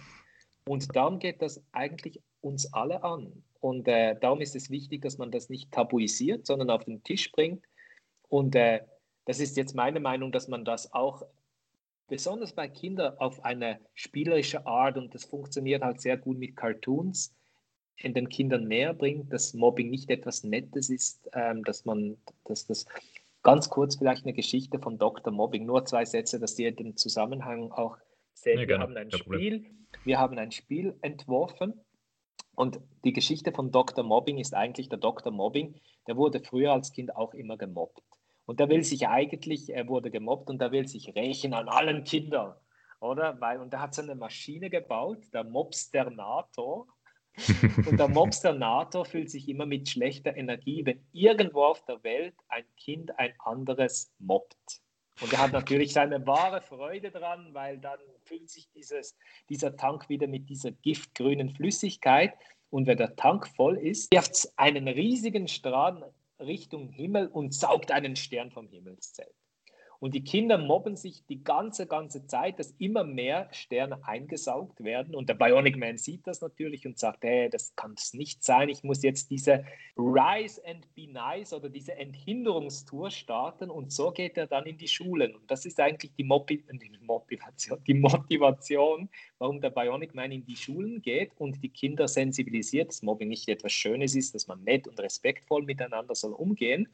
Und darum geht das eigentlich uns alle an. Und äh, darum ist es wichtig, dass man das nicht tabuisiert, sondern auf den Tisch bringt. Und äh, das ist jetzt meine Meinung, dass man das auch besonders bei Kindern auf eine spielerische Art, und das funktioniert halt sehr gut mit Cartoons, in den Kindern näher bringt, dass Mobbing nicht etwas Nettes ist, ähm, dass man, dass das ganz kurz vielleicht eine Geschichte von Dr. Mobbing, nur zwei Sätze, dass ihr den Zusammenhang auch seht. Ja, wir haben ein Spiel, wir haben ein Spiel entworfen und die Geschichte von Dr. Mobbing ist eigentlich der Dr. Mobbing, der wurde früher als Kind auch immer gemobbt. Und der will sich eigentlich, er wurde gemobbt und der will sich rächen an allen Kindern, oder? Weil, und er hat so eine Maschine gebaut, der Mobsternator, und der Mobsternator fühlt sich immer mit schlechter Energie, wenn irgendwo auf der Welt ein Kind ein anderes mobbt. Und er hat natürlich seine wahre Freude dran, weil dann füllt sich dieses, dieser Tank wieder mit dieser giftgrünen Flüssigkeit. Und wenn der Tank voll ist, wirft es einen riesigen Strahl Richtung Himmel und saugt einen Stern vom Himmelszelt. Und die Kinder mobben sich die ganze, ganze Zeit, dass immer mehr Sterne eingesaugt werden. Und der Bionic Man sieht das natürlich und sagt, hey, das kann es nicht sein. Ich muss jetzt diese Rise and Be Nice oder diese Enthinderungstour starten. Und so geht er dann in die Schulen. Und das ist eigentlich die, Mobi die Motivation, die Motivation, warum der Bionic Man in die Schulen geht und die Kinder sensibilisiert, dass Mobbing nicht etwas Schönes ist, dass man nett und respektvoll miteinander soll umgehen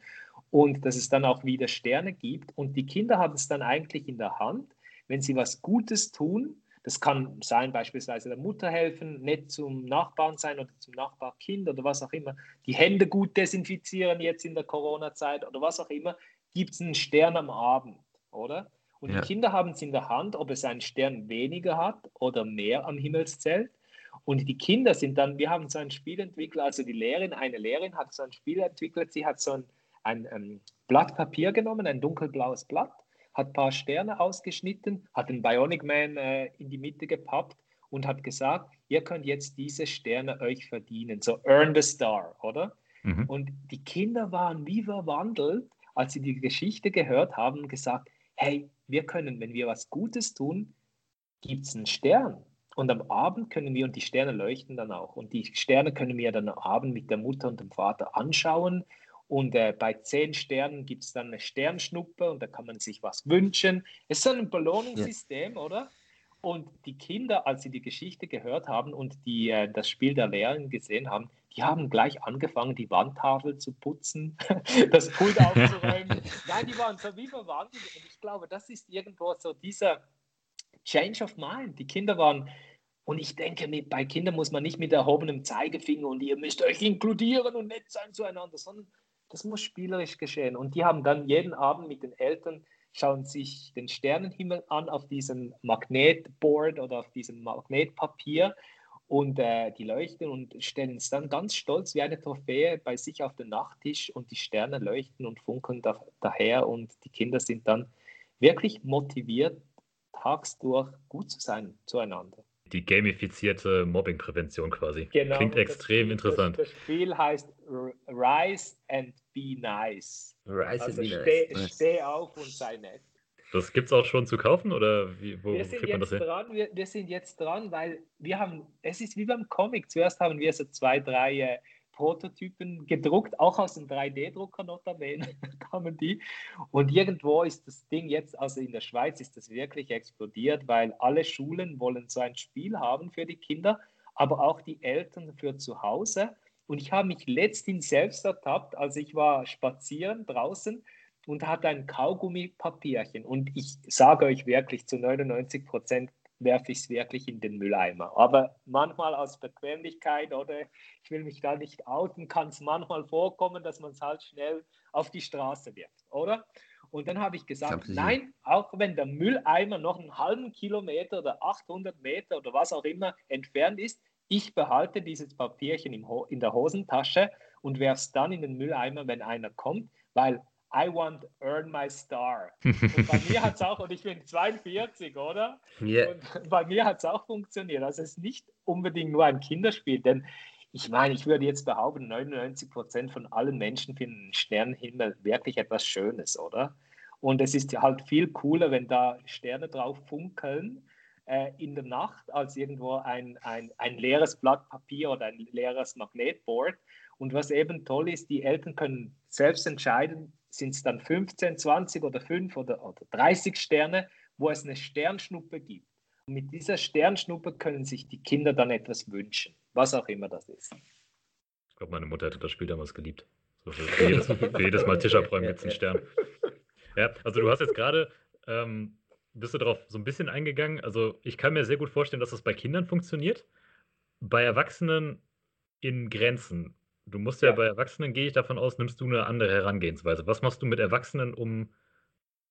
und dass es dann auch wieder Sterne gibt. Und die Kinder haben es dann eigentlich in der Hand, wenn sie was Gutes tun. Das kann sein, beispielsweise der Mutter helfen, nett zum Nachbarn sein oder zum Nachbarkind oder was auch immer. Die Hände gut desinfizieren jetzt in der Corona-Zeit oder was auch immer. Gibt es einen Stern am Abend, oder? Und ja. die Kinder haben es in der Hand, ob es einen Stern weniger hat oder mehr am Himmelszelt. Und die Kinder sind dann, wir haben so ein Spiel entwickelt, also die Lehrerin, eine Lehrerin hat so ein Spiel entwickelt, sie hat so ein ein ähm, Blatt Papier genommen, ein dunkelblaues Blatt, hat ein paar Sterne ausgeschnitten, hat den Bionic Man äh, in die Mitte gepappt und hat gesagt, ihr könnt jetzt diese Sterne euch verdienen. So earn the star, oder? Mhm. Und die Kinder waren wie verwandelt, als sie die Geschichte gehört haben und gesagt, hey, wir können, wenn wir was Gutes tun, gibt es einen Stern. Und am Abend können wir, und die Sterne leuchten dann auch, und die Sterne können wir dann am Abend mit der Mutter und dem Vater anschauen und äh, bei zehn Sternen gibt es dann eine Sternschnuppe und da kann man sich was wünschen. Es ist so ein Belohnungssystem, ja. oder? Und die Kinder, als sie die Geschichte gehört haben und die, äh, das Spiel der Lehrerin gesehen haben, die haben gleich angefangen, die Wandtafel zu putzen, <laughs> das Pult aufzuräumen. <laughs> Nein, die waren so wie verwandelt. Und ich glaube, das ist irgendwo so dieser Change of Mind. Die Kinder waren und ich denke, mit, bei Kindern muss man nicht mit erhobenem Zeigefinger und ihr müsst euch inkludieren und nett sein zueinander, sondern das muss spielerisch geschehen. Und die haben dann jeden Abend mit den Eltern, schauen sich den Sternenhimmel an auf diesem Magnetboard oder auf diesem Magnetpapier und äh, die leuchten und stellen es dann ganz stolz wie eine Trophäe bei sich auf den Nachttisch und die Sterne leuchten und funkeln da, daher und die Kinder sind dann wirklich motiviert, tagsdurch gut zu sein zueinander. Die gamifizierte Mobbingprävention quasi. Genau, Klingt extrem das, interessant. Das, das, Spiel heißt Rise and Be Nice. Rise also and be steh, nice. Steh auf und sei nett. Das gibt es auch schon zu kaufen oder wie, wo wir sind kriegt man das hin? Dran, wir, wir, sind jetzt dran, weil wir haben, es ist wie beim Comic. Zuerst haben wir so zwei, drei äh, Prototypen gedruckt, auch aus dem 3D-Drucker notabene <laughs> kamen die. Und irgendwo ist das Ding jetzt, also in der Schweiz ist das wirklich explodiert, weil alle Schulen wollen so ein Spiel haben für die Kinder, aber auch die Eltern für zu Hause. Und ich habe mich letztens selbst ertappt, als ich war spazieren draußen und hatte ein Kaugummipapierchen. Und ich sage euch wirklich, zu 99 Prozent werfe ich es wirklich in den Mülleimer. Aber manchmal aus Bequemlichkeit oder ich will mich da nicht outen, kann es manchmal vorkommen, dass man es halt schnell auf die Straße wirft, oder? Und dann habe ich gesagt, nein, auch wenn der Mülleimer noch einen halben Kilometer oder 800 Meter oder was auch immer entfernt ist, ich behalte dieses Papierchen in der Hosentasche und werfe es dann in den Mülleimer, wenn einer kommt, weil I want to earn my star. Und bei mir hat es <laughs> auch, und ich bin 42, oder? Yeah. Und bei mir hat es auch funktioniert. Also es ist nicht unbedingt nur ein Kinderspiel, denn ich meine, ich würde jetzt behaupten, 99 Prozent von allen Menschen finden Sternenhimmel wirklich etwas Schönes, oder? Und es ist halt viel cooler, wenn da Sterne drauf funkeln äh, in der Nacht, als irgendwo ein, ein, ein leeres Blatt Papier oder ein leeres Magnetboard. Und was eben toll ist, die Eltern können selbst entscheiden, sind es dann 15, 20 oder 5 oder, oder 30 Sterne, wo es eine Sternschnuppe gibt. Und mit dieser Sternschnuppe können sich die Kinder dann etwas wünschen, was auch immer das ist. Ich glaube, meine Mutter hätte das Spiel damals geliebt. So für, jedes, für, jedes, Mal Tisch abräumen gibt es einen Stern. Ja, also du hast jetzt gerade, ähm, bist du darauf so ein bisschen eingegangen. Also ich kann mir sehr gut vorstellen, dass das bei Kindern funktioniert. Bei Erwachsenen in Grenzen. Du musst ja, ja bei Erwachsenen, gehe ich davon aus, nimmst du eine andere Herangehensweise. Was machst du mit Erwachsenen, um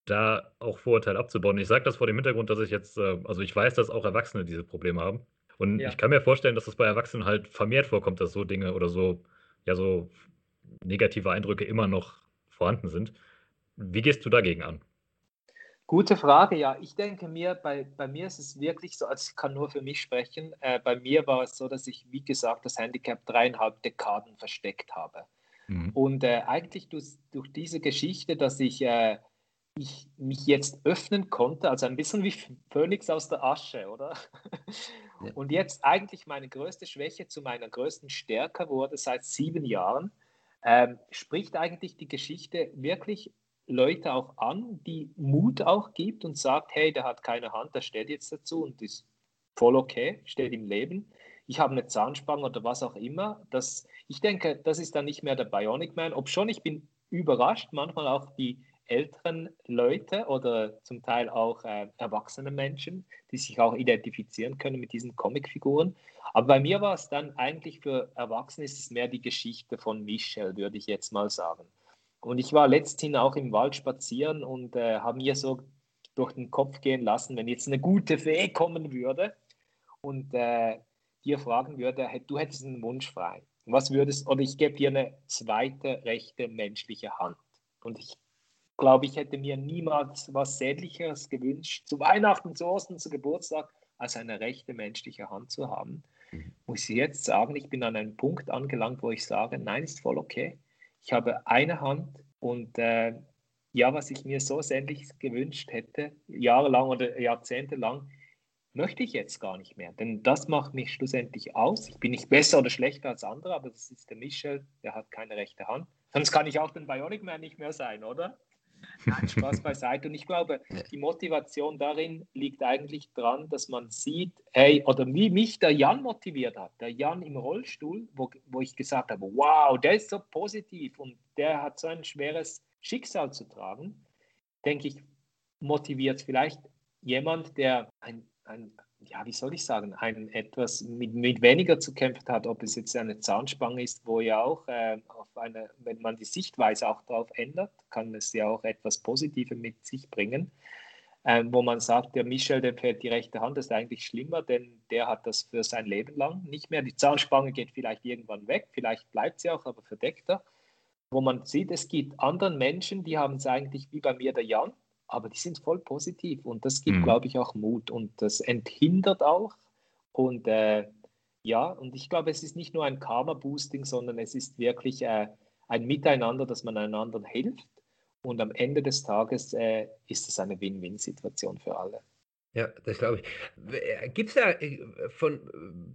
da auch Vorurteile abzubauen? Ich sage das vor dem Hintergrund, dass ich jetzt, äh, also ich weiß, dass auch Erwachsene diese Probleme haben. Und ja. ich kann mir vorstellen, dass es bei Erwachsenen halt vermehrt vorkommt, dass so Dinge oder so, ja, so negative Eindrücke immer noch vorhanden sind. Wie gehst du dagegen an? Gute Frage, ja. Ich denke mir, bei, bei mir ist es wirklich so, also ich kann nur für mich sprechen, äh, bei mir war es so, dass ich, wie gesagt, das Handicap dreieinhalb Dekaden versteckt habe. Mhm. Und äh, eigentlich durch, durch, diese Geschichte, dass ich, äh, ich mich jetzt öffnen konnte, also ein bisschen wie Phönix aus der Asche, oder? Ja. Und jetzt eigentlich meine größte Schwäche zu meiner größten Stärke wurde seit sieben Jahren, ähm, spricht eigentlich die Geschichte wirklich Leute auch an, die Mut auch gibt und sagt, hey, der hat keine Hand, der steht jetzt dazu und ist voll okay, steht im Leben. Ich habe eine Zahnspange oder was auch immer. Das, ich denke, das ist dann nicht mehr der Bionic Man. Ob schon, ich bin überrascht, manchmal auch die älteren Leute oder zum Teil auch äh, erwachsene Menschen, die sich auch identifizieren können mit diesen Comicfiguren. Aber bei mir war es dann eigentlich für Erwachsene ist es mehr die Geschichte von Michel, würde ich jetzt mal sagen. Und ich war letzthin auch im Wald spazieren und äh, habe mir so durch den Kopf gehen lassen, wenn jetzt eine gute Fee <laughs> kommen würde und äh, dir fragen würde, du hättest einen Wunsch frei. Was würdest, oder ich gebe dir eine zweite rechte menschliche Hand. Und ich glaube, ich hätte mir niemals was Sämtliches gewünscht, zu Weihnachten, zu Osten, zu Geburtstag, als eine rechte menschliche Hand zu haben. Mhm. Muss ich jetzt sagen, ich bin an einem Punkt angelangt, wo ich sage, nein, ist voll okay. Ich habe eine Hand und äh, ja, was ich mir so sehnlich gewünscht hätte, jahrelang oder jahrzehntelang, möchte ich jetzt gar nicht mehr. Denn das macht mich schlussendlich aus. Ich bin nicht besser oder schlechter als andere, aber das ist der Michel, der hat keine rechte Hand. Sonst kann ich auch den Bionic Man nicht mehr sein, oder? <laughs> Nein, Spaß beiseite. Und ich glaube, die Motivation darin liegt eigentlich dran, dass man sieht, hey, oder wie mich der Jan motiviert hat. Der Jan im Rollstuhl, wo, wo ich gesagt habe, wow, der ist so positiv und der hat so ein schweres Schicksal zu tragen, denke ich, motiviert vielleicht jemand, der ein, ein ja, wie soll ich sagen, ein etwas mit, mit weniger zu kämpfen hat, ob es jetzt eine Zahnspange ist, wo ja auch äh, auf eine, wenn man die Sichtweise auch darauf ändert, kann es ja auch etwas Positives mit sich bringen. Ähm, wo man sagt, der Michel, dem fehlt die rechte Hand, ist eigentlich schlimmer, denn der hat das für sein Leben lang nicht mehr. Die Zahnspange geht vielleicht irgendwann weg, vielleicht bleibt sie auch, aber verdeckter. Wo man sieht, es gibt anderen Menschen, die haben es eigentlich wie bei mir der Jan, aber die sind voll positiv und das gibt, mhm. glaube ich, auch Mut und das enthindert auch. Und äh, ja, und ich glaube, es ist nicht nur ein Karma-Boosting, sondern es ist wirklich äh, ein Miteinander, dass man einander hilft. Und am Ende des Tages äh, ist es eine Win-Win-Situation für alle. Ja, das glaube ich. Äh, Gibt es da äh, von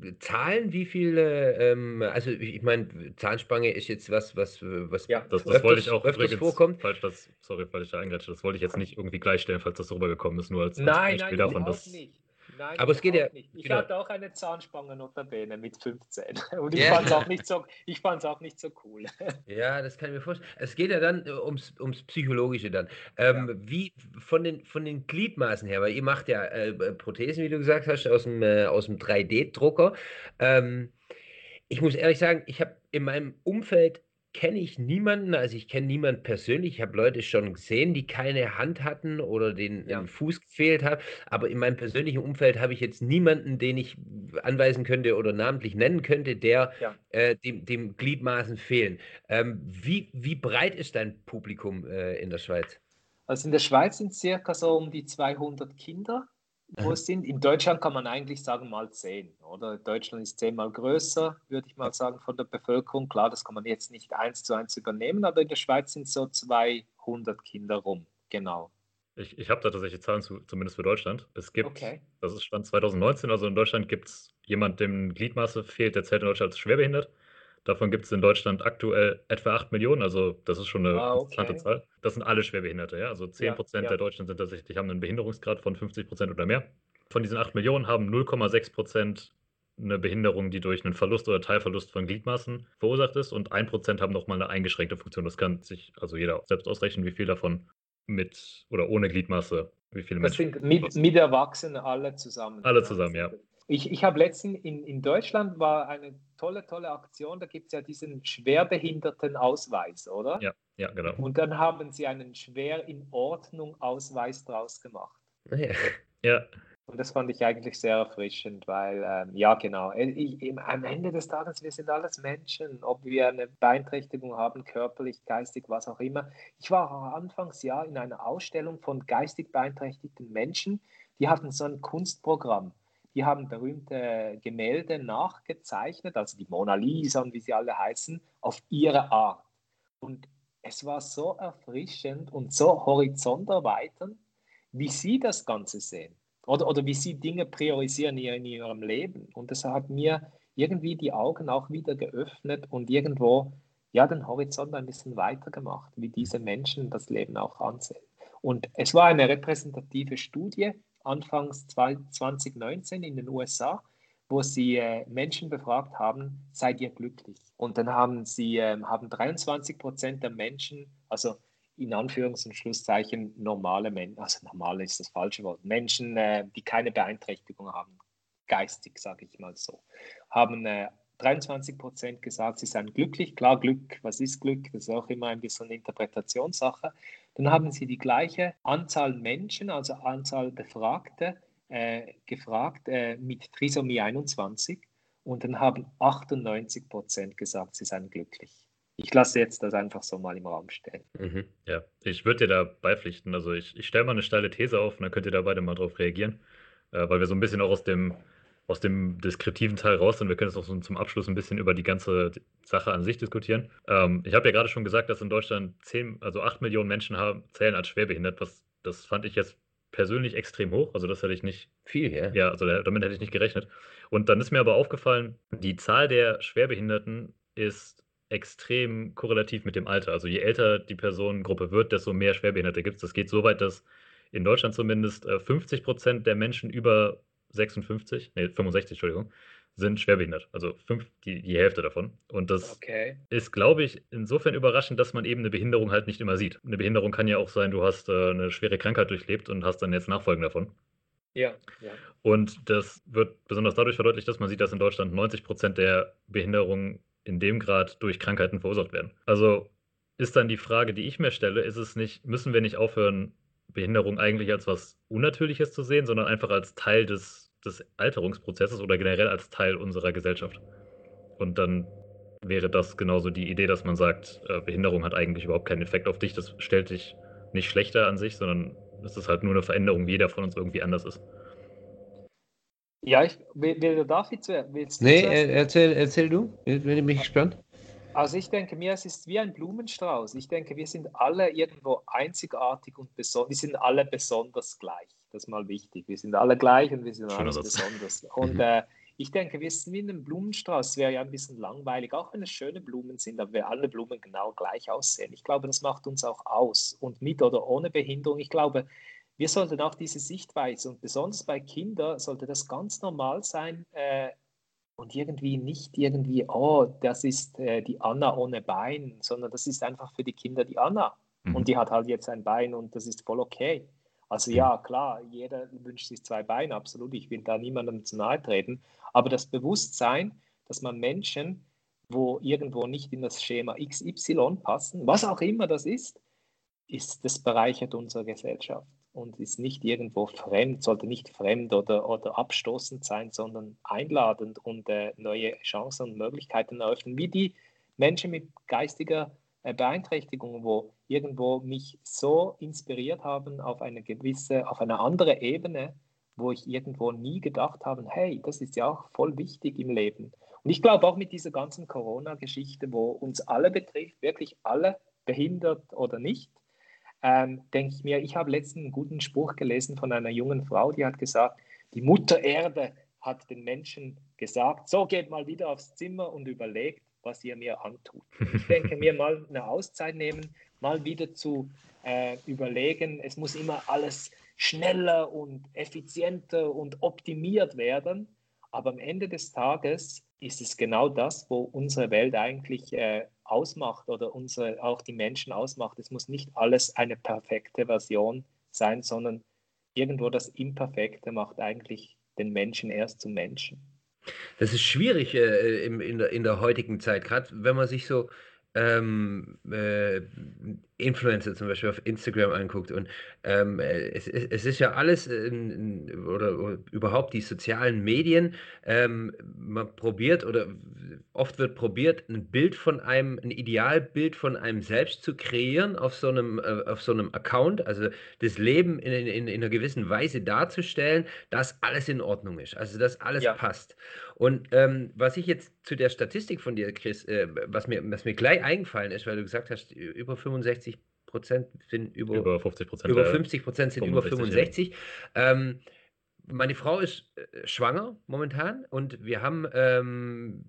äh, Zahlen, wie viele, ähm, also ich meine, Zahnspange ist jetzt was, was, was ja, das, das wollte ich auch öfters vorkommt. Falsch, das, sorry, falls ich da eingrätsche, das wollte ich jetzt nicht irgendwie gleichstellen, falls das rübergekommen ist, nur als, als nein, Beispiel nein, davon, dass, nicht. Nein, aber es geht ja. Nicht. Ich genau. hatte auch eine Zahnspange notabene mit 15. <laughs> Und ich ja. fand es auch, nicht so, auch nicht so cool. <laughs> Ja, das kann ich mir vorstellen. Es geht ja dann äh, ums, ums Psychologische dann. Ähm, ja. Wie von den, von den Gliedmaßen her, weil ihr macht ja äh, Prothesen, wie du gesagt hast, aus dem, äh, aus dem 3D-Drucker. Ähm, ich muss ehrlich sagen, ich habe in meinem Umfeld kenne ich niemanden, also ich kenne niemanden persönlich. Ich habe Leute schon gesehen, die keine Hand hatten oder den ja. Fuß gefehlt hat. Aber in meinem persönlichen Umfeld habe ich jetzt niemanden, den ich anweisen könnte oder namentlich nennen könnte, der ja. äh, dem, dem, Gliedmaßen fehlen. Ähm, wie, wie breit ist dein Publikum äh, in der Schweiz? Also in der Schweiz sind circa so um die 200 Kinder wo es sind. In Deutschland kann man eigentlich sagen mal zehn, oder? Deutschland ist zehnmal größer, würde ich mal sagen, von der Bevölkerung. Klar, das kann man jetzt nicht eins zu eins übernehmen, aber in der Schweiz sind so 200 Kinder rum, genau. Ich, ich habe da tatsächlich Zahlen zu, zumindest für Deutschland. Es gibt, okay. das ist Stand 2019, also in Deutschland gibt es jemanden, dem Gliedmaße fehlt, der zählt in Deutschland als schwerbehindert. Davon gibt es in Deutschland aktuell etwa 8 Millionen, also das ist schon eine ah, okay. interessante Zahl. Das sind alle Schwerbehinderte, ja. Also 10 Prozent ja, ja. der Deutschen sind tatsächlich, haben einen Behinderungsgrad von 50 Prozent oder mehr. Von diesen 8 Millionen haben 0,6 Prozent eine Behinderung, die durch einen Verlust oder Teilverlust von Gliedmaßen verursacht ist und 1% haben nochmal eine eingeschränkte Funktion. Das kann sich also jeder selbst ausrechnen, wie viel davon mit oder ohne Gliedmaße, wie viele das Menschen. Das sind mit, mit Erwachsenen alle zusammen. Alle zusammen, ja. Ich, ich habe letztens in, in Deutschland war eine tolle, tolle Aktion, da gibt es ja diesen Schwerbehindertenausweis, oder? Ja, ja, genau. Und dann haben sie einen schwer in Ordnung Ausweis draus gemacht. Ja. ja. Und das fand ich eigentlich sehr erfrischend, weil, ähm, ja, genau, äh, ich, ich, am Ende des Tages, wir sind alles Menschen, ob wir eine Beeinträchtigung haben, körperlich, geistig, was auch immer. Ich war anfangs ja in einer Ausstellung von geistig beeinträchtigten Menschen, die hatten so ein Kunstprogramm. Die haben berühmte Gemälde nachgezeichnet, also die Mona Lisa und wie sie alle heißen, auf ihre Art. Und es war so erfrischend und so horizonterweiternd, wie sie das Ganze sehen oder, oder wie sie Dinge priorisieren in ihrem Leben. Und das hat mir irgendwie die Augen auch wieder geöffnet und irgendwo ja den Horizont ein bisschen weiter gemacht, wie diese Menschen das Leben auch ansehen. Und es war eine repräsentative Studie, Anfangs 2019 in den USA, wo sie äh, Menschen befragt haben, seid ihr glücklich? Und dann haben sie äh, haben 23 Prozent der Menschen, also in Anführungs- und Schlusszeichen normale Menschen, also normale ist das falsche Wort, Menschen, äh, die keine Beeinträchtigung haben, geistig, sage ich mal so, haben 23 äh, Prozent gesagt, sie seien glücklich. Klar, Glück, was ist Glück? Das ist auch immer ein bisschen eine Interpretationssache. Dann haben sie die gleiche Anzahl Menschen, also Anzahl Befragte, äh, gefragt äh, mit Trisomie 21 und dann haben 98 Prozent gesagt, sie seien glücklich. Ich lasse jetzt das einfach so mal im Raum stehen. Mhm, ja, ich würde dir da beipflichten. Also ich, ich stelle mal eine steile These auf und dann könnt ihr da beide mal drauf reagieren, äh, weil wir so ein bisschen auch aus dem aus dem deskriptiven Teil raus sind. Wir können jetzt so zum Abschluss ein bisschen über die ganze Sache an sich diskutieren. Ähm, ich habe ja gerade schon gesagt, dass in Deutschland 10, also 8 Millionen Menschen haben, zählen als schwerbehindert. Was, das fand ich jetzt persönlich extrem hoch. Also das hätte ich nicht. Viel, ja. Ja, also damit hätte ich nicht gerechnet. Und dann ist mir aber aufgefallen, die Zahl der Schwerbehinderten ist extrem korrelativ mit dem Alter. Also je älter die Personengruppe wird, desto mehr Schwerbehinderte gibt es. Das geht so weit, dass in Deutschland zumindest 50 äh, Prozent der Menschen über 56, nee, 65, Entschuldigung, sind schwerbehindert. Also fünf, die, die Hälfte davon. Und das okay. ist, glaube ich, insofern überraschend, dass man eben eine Behinderung halt nicht immer sieht. Eine Behinderung kann ja auch sein, du hast äh, eine schwere Krankheit durchlebt und hast dann jetzt Nachfolgen davon. Ja, ja. Und das wird besonders dadurch verdeutlicht, dass man sieht, dass in Deutschland 90 Prozent der Behinderungen in dem Grad durch Krankheiten verursacht werden. Also ist dann die Frage, die ich mir stelle, ist es nicht, müssen wir nicht aufhören, Behinderung eigentlich als was Unnatürliches zu sehen, sondern einfach als Teil des, des Alterungsprozesses oder generell als Teil unserer Gesellschaft? Und dann wäre das genauso die Idee, dass man sagt, äh, Behinderung hat eigentlich überhaupt keinen Effekt auf dich, das stellt dich nicht schlechter an sich, sondern es ist halt nur eine Veränderung, wie jeder von uns irgendwie anders ist. Ja, ich will, will David du Nee, erzähl, erzähl du, bin ich mich gespannt. Also ich denke mir, es ist wie ein Blumenstrauß. Ich denke, wir sind alle irgendwo einzigartig und besonders. Wir sind alle besonders gleich. Das ist mal wichtig. Wir sind alle gleich und wir sind Schöner alle Satz. besonders. <laughs> Und mhm. äh, ich denke, wir sind wie ein Blumenstrauß. Es wäre ja ein bisschen langweilig, auch wenn es schöne Blumen sind, aber wir alle Blumen genau gleich aussehen. Ich glaube, das macht uns auch aus. Und mit oder ohne Behinderung, ich glaube, wir sollten auch diese Sichtweise und besonders bei Kindern sollte das ganz normal sein äh, und irgendwie nicht irgendwie, oh, das ist äh, die Anna ohne Bein, sondern das ist einfach für die Kinder die Anna. Mhm. Und die hat halt jetzt ein Bein und das ist voll okay. Also ja, klar, jeder wünscht sich zwei Beine, absolut. Ich will da niemandem zu nahe treten. Aber das Bewusstsein, dass man Menschen, wo irgendwo nicht in das Schema XY passen, was auch immer das ist, ist das bereichert unsere Gesellschaft und ist nicht irgendwo fremd, sollte nicht fremd oder, oder abstoßend sein, sondern einladend und äh, neue Chancen und Möglichkeiten eröffnen, wie die Menschen mit geistiger äh, Beeinträchtigung, wo irgendwo mich so inspiriert haben auf eine gewisse, auf eine andere Ebene, wo ich irgendwo nie gedacht habe, hey, das ist ja auch voll wichtig im Leben. Und ich glaube auch mit dieser ganzen Corona-Geschichte, wo uns alle betrifft, wirklich alle, behindert oder nicht, ähm, denke ich mir, ich habe letztens einen guten Spruch gelesen von einer jungen Frau, die hat gesagt, die Mutter Erde hat den Menschen gesagt, so geht mal wieder aufs Zimmer und überlegt, was ihr mir antut. Ich denke mir mal eine Auszeit nehmen, mal wieder zu äh, überlegen, es muss immer alles schneller und effizienter und optimiert werden, aber am Ende des Tages ist es genau das, wo unsere Welt eigentlich äh, ausmacht oder unsere, auch die Menschen ausmacht. Es muss nicht alles eine perfekte Version sein, sondern irgendwo das Imperfekte macht eigentlich den Menschen erst zum Menschen. Das ist schwierig äh, in, in, der, in der heutigen Zeit, gerade wenn man sich so ähm, äh, Influencer zum Beispiel auf Instagram anguckt und ähm, es, es, ist ja alles in, in, oder, oder, überhaupt die sozialen Medien, ähm, man probiert oder oft wird probiert, ein Bild von einem, ein Idealbild von einem selbst zu kreieren auf so einem, äh, auf so einem Account, also das Leben in, in, in einer gewissen Weise darzustellen, dass alles in Ordnung ist, also dass alles ja. passt. Und ähm, was ich jetzt zu der Statistik von dir, Chris, äh, was, mir, was mir gleich eingefallen ist, weil du gesagt hast, über 65 Prozent sind über, über 50 Prozent. Über 50 Prozent sind über 65. Ähm, meine Frau ist äh, schwanger momentan und wir haben, ähm,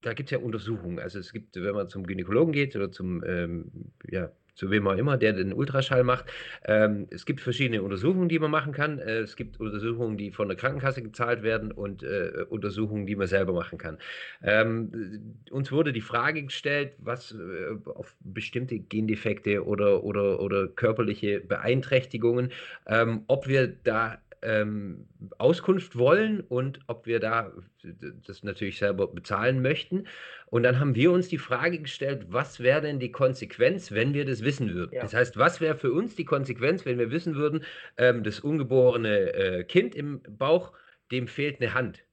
da gibt es ja Untersuchungen. Also es gibt, wenn man zum Gynäkologen geht oder zum ähm, ja, zu wem auch immer, der den Ultraschall macht. Ähm, es gibt verschiedene Untersuchungen, die man machen kann. Äh, es gibt Untersuchungen, die von der Krankenkasse gezahlt werden und äh, Untersuchungen, die man selber machen kann. Ähm, uns wurde die Frage gestellt, was äh, auf bestimmte Gendefekte oder, oder, oder körperliche Beeinträchtigungen, ähm, ob wir da ähm, Auskunft wollen und ob wir da das natürlich selber bezahlen möchten. Und dann haben wir uns die Frage gestellt, was wäre denn die Konsequenz, wenn wir das wissen würden? Ja. Das heißt, was wäre für uns die Konsequenz, wenn wir wissen würden, ähm, das ungeborene äh, Kind im Bauch, dem fehlt eine Hand?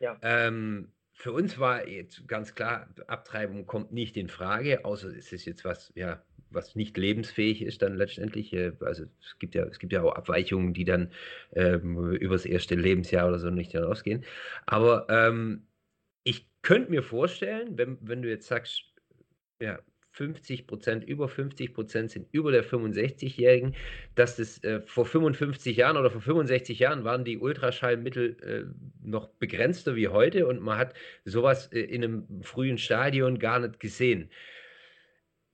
Ja. Ähm, für uns war jetzt ganz klar, Abtreibung kommt nicht in Frage, außer es ist jetzt was, ja, was nicht lebensfähig ist dann letztendlich. Äh, also es gibt ja, es gibt ja auch Abweichungen, die dann ähm, übers erste Lebensjahr oder so nicht hinausgehen. Aber ähm, ich könnte mir vorstellen, wenn, wenn du jetzt sagst, ja, 50 Prozent, über 50 Prozent sind über der 65-Jährigen, dass das äh, vor 55 Jahren oder vor 65 Jahren waren die Ultraschallmittel äh, noch begrenzter wie heute und man hat sowas äh, in einem frühen Stadion gar nicht gesehen.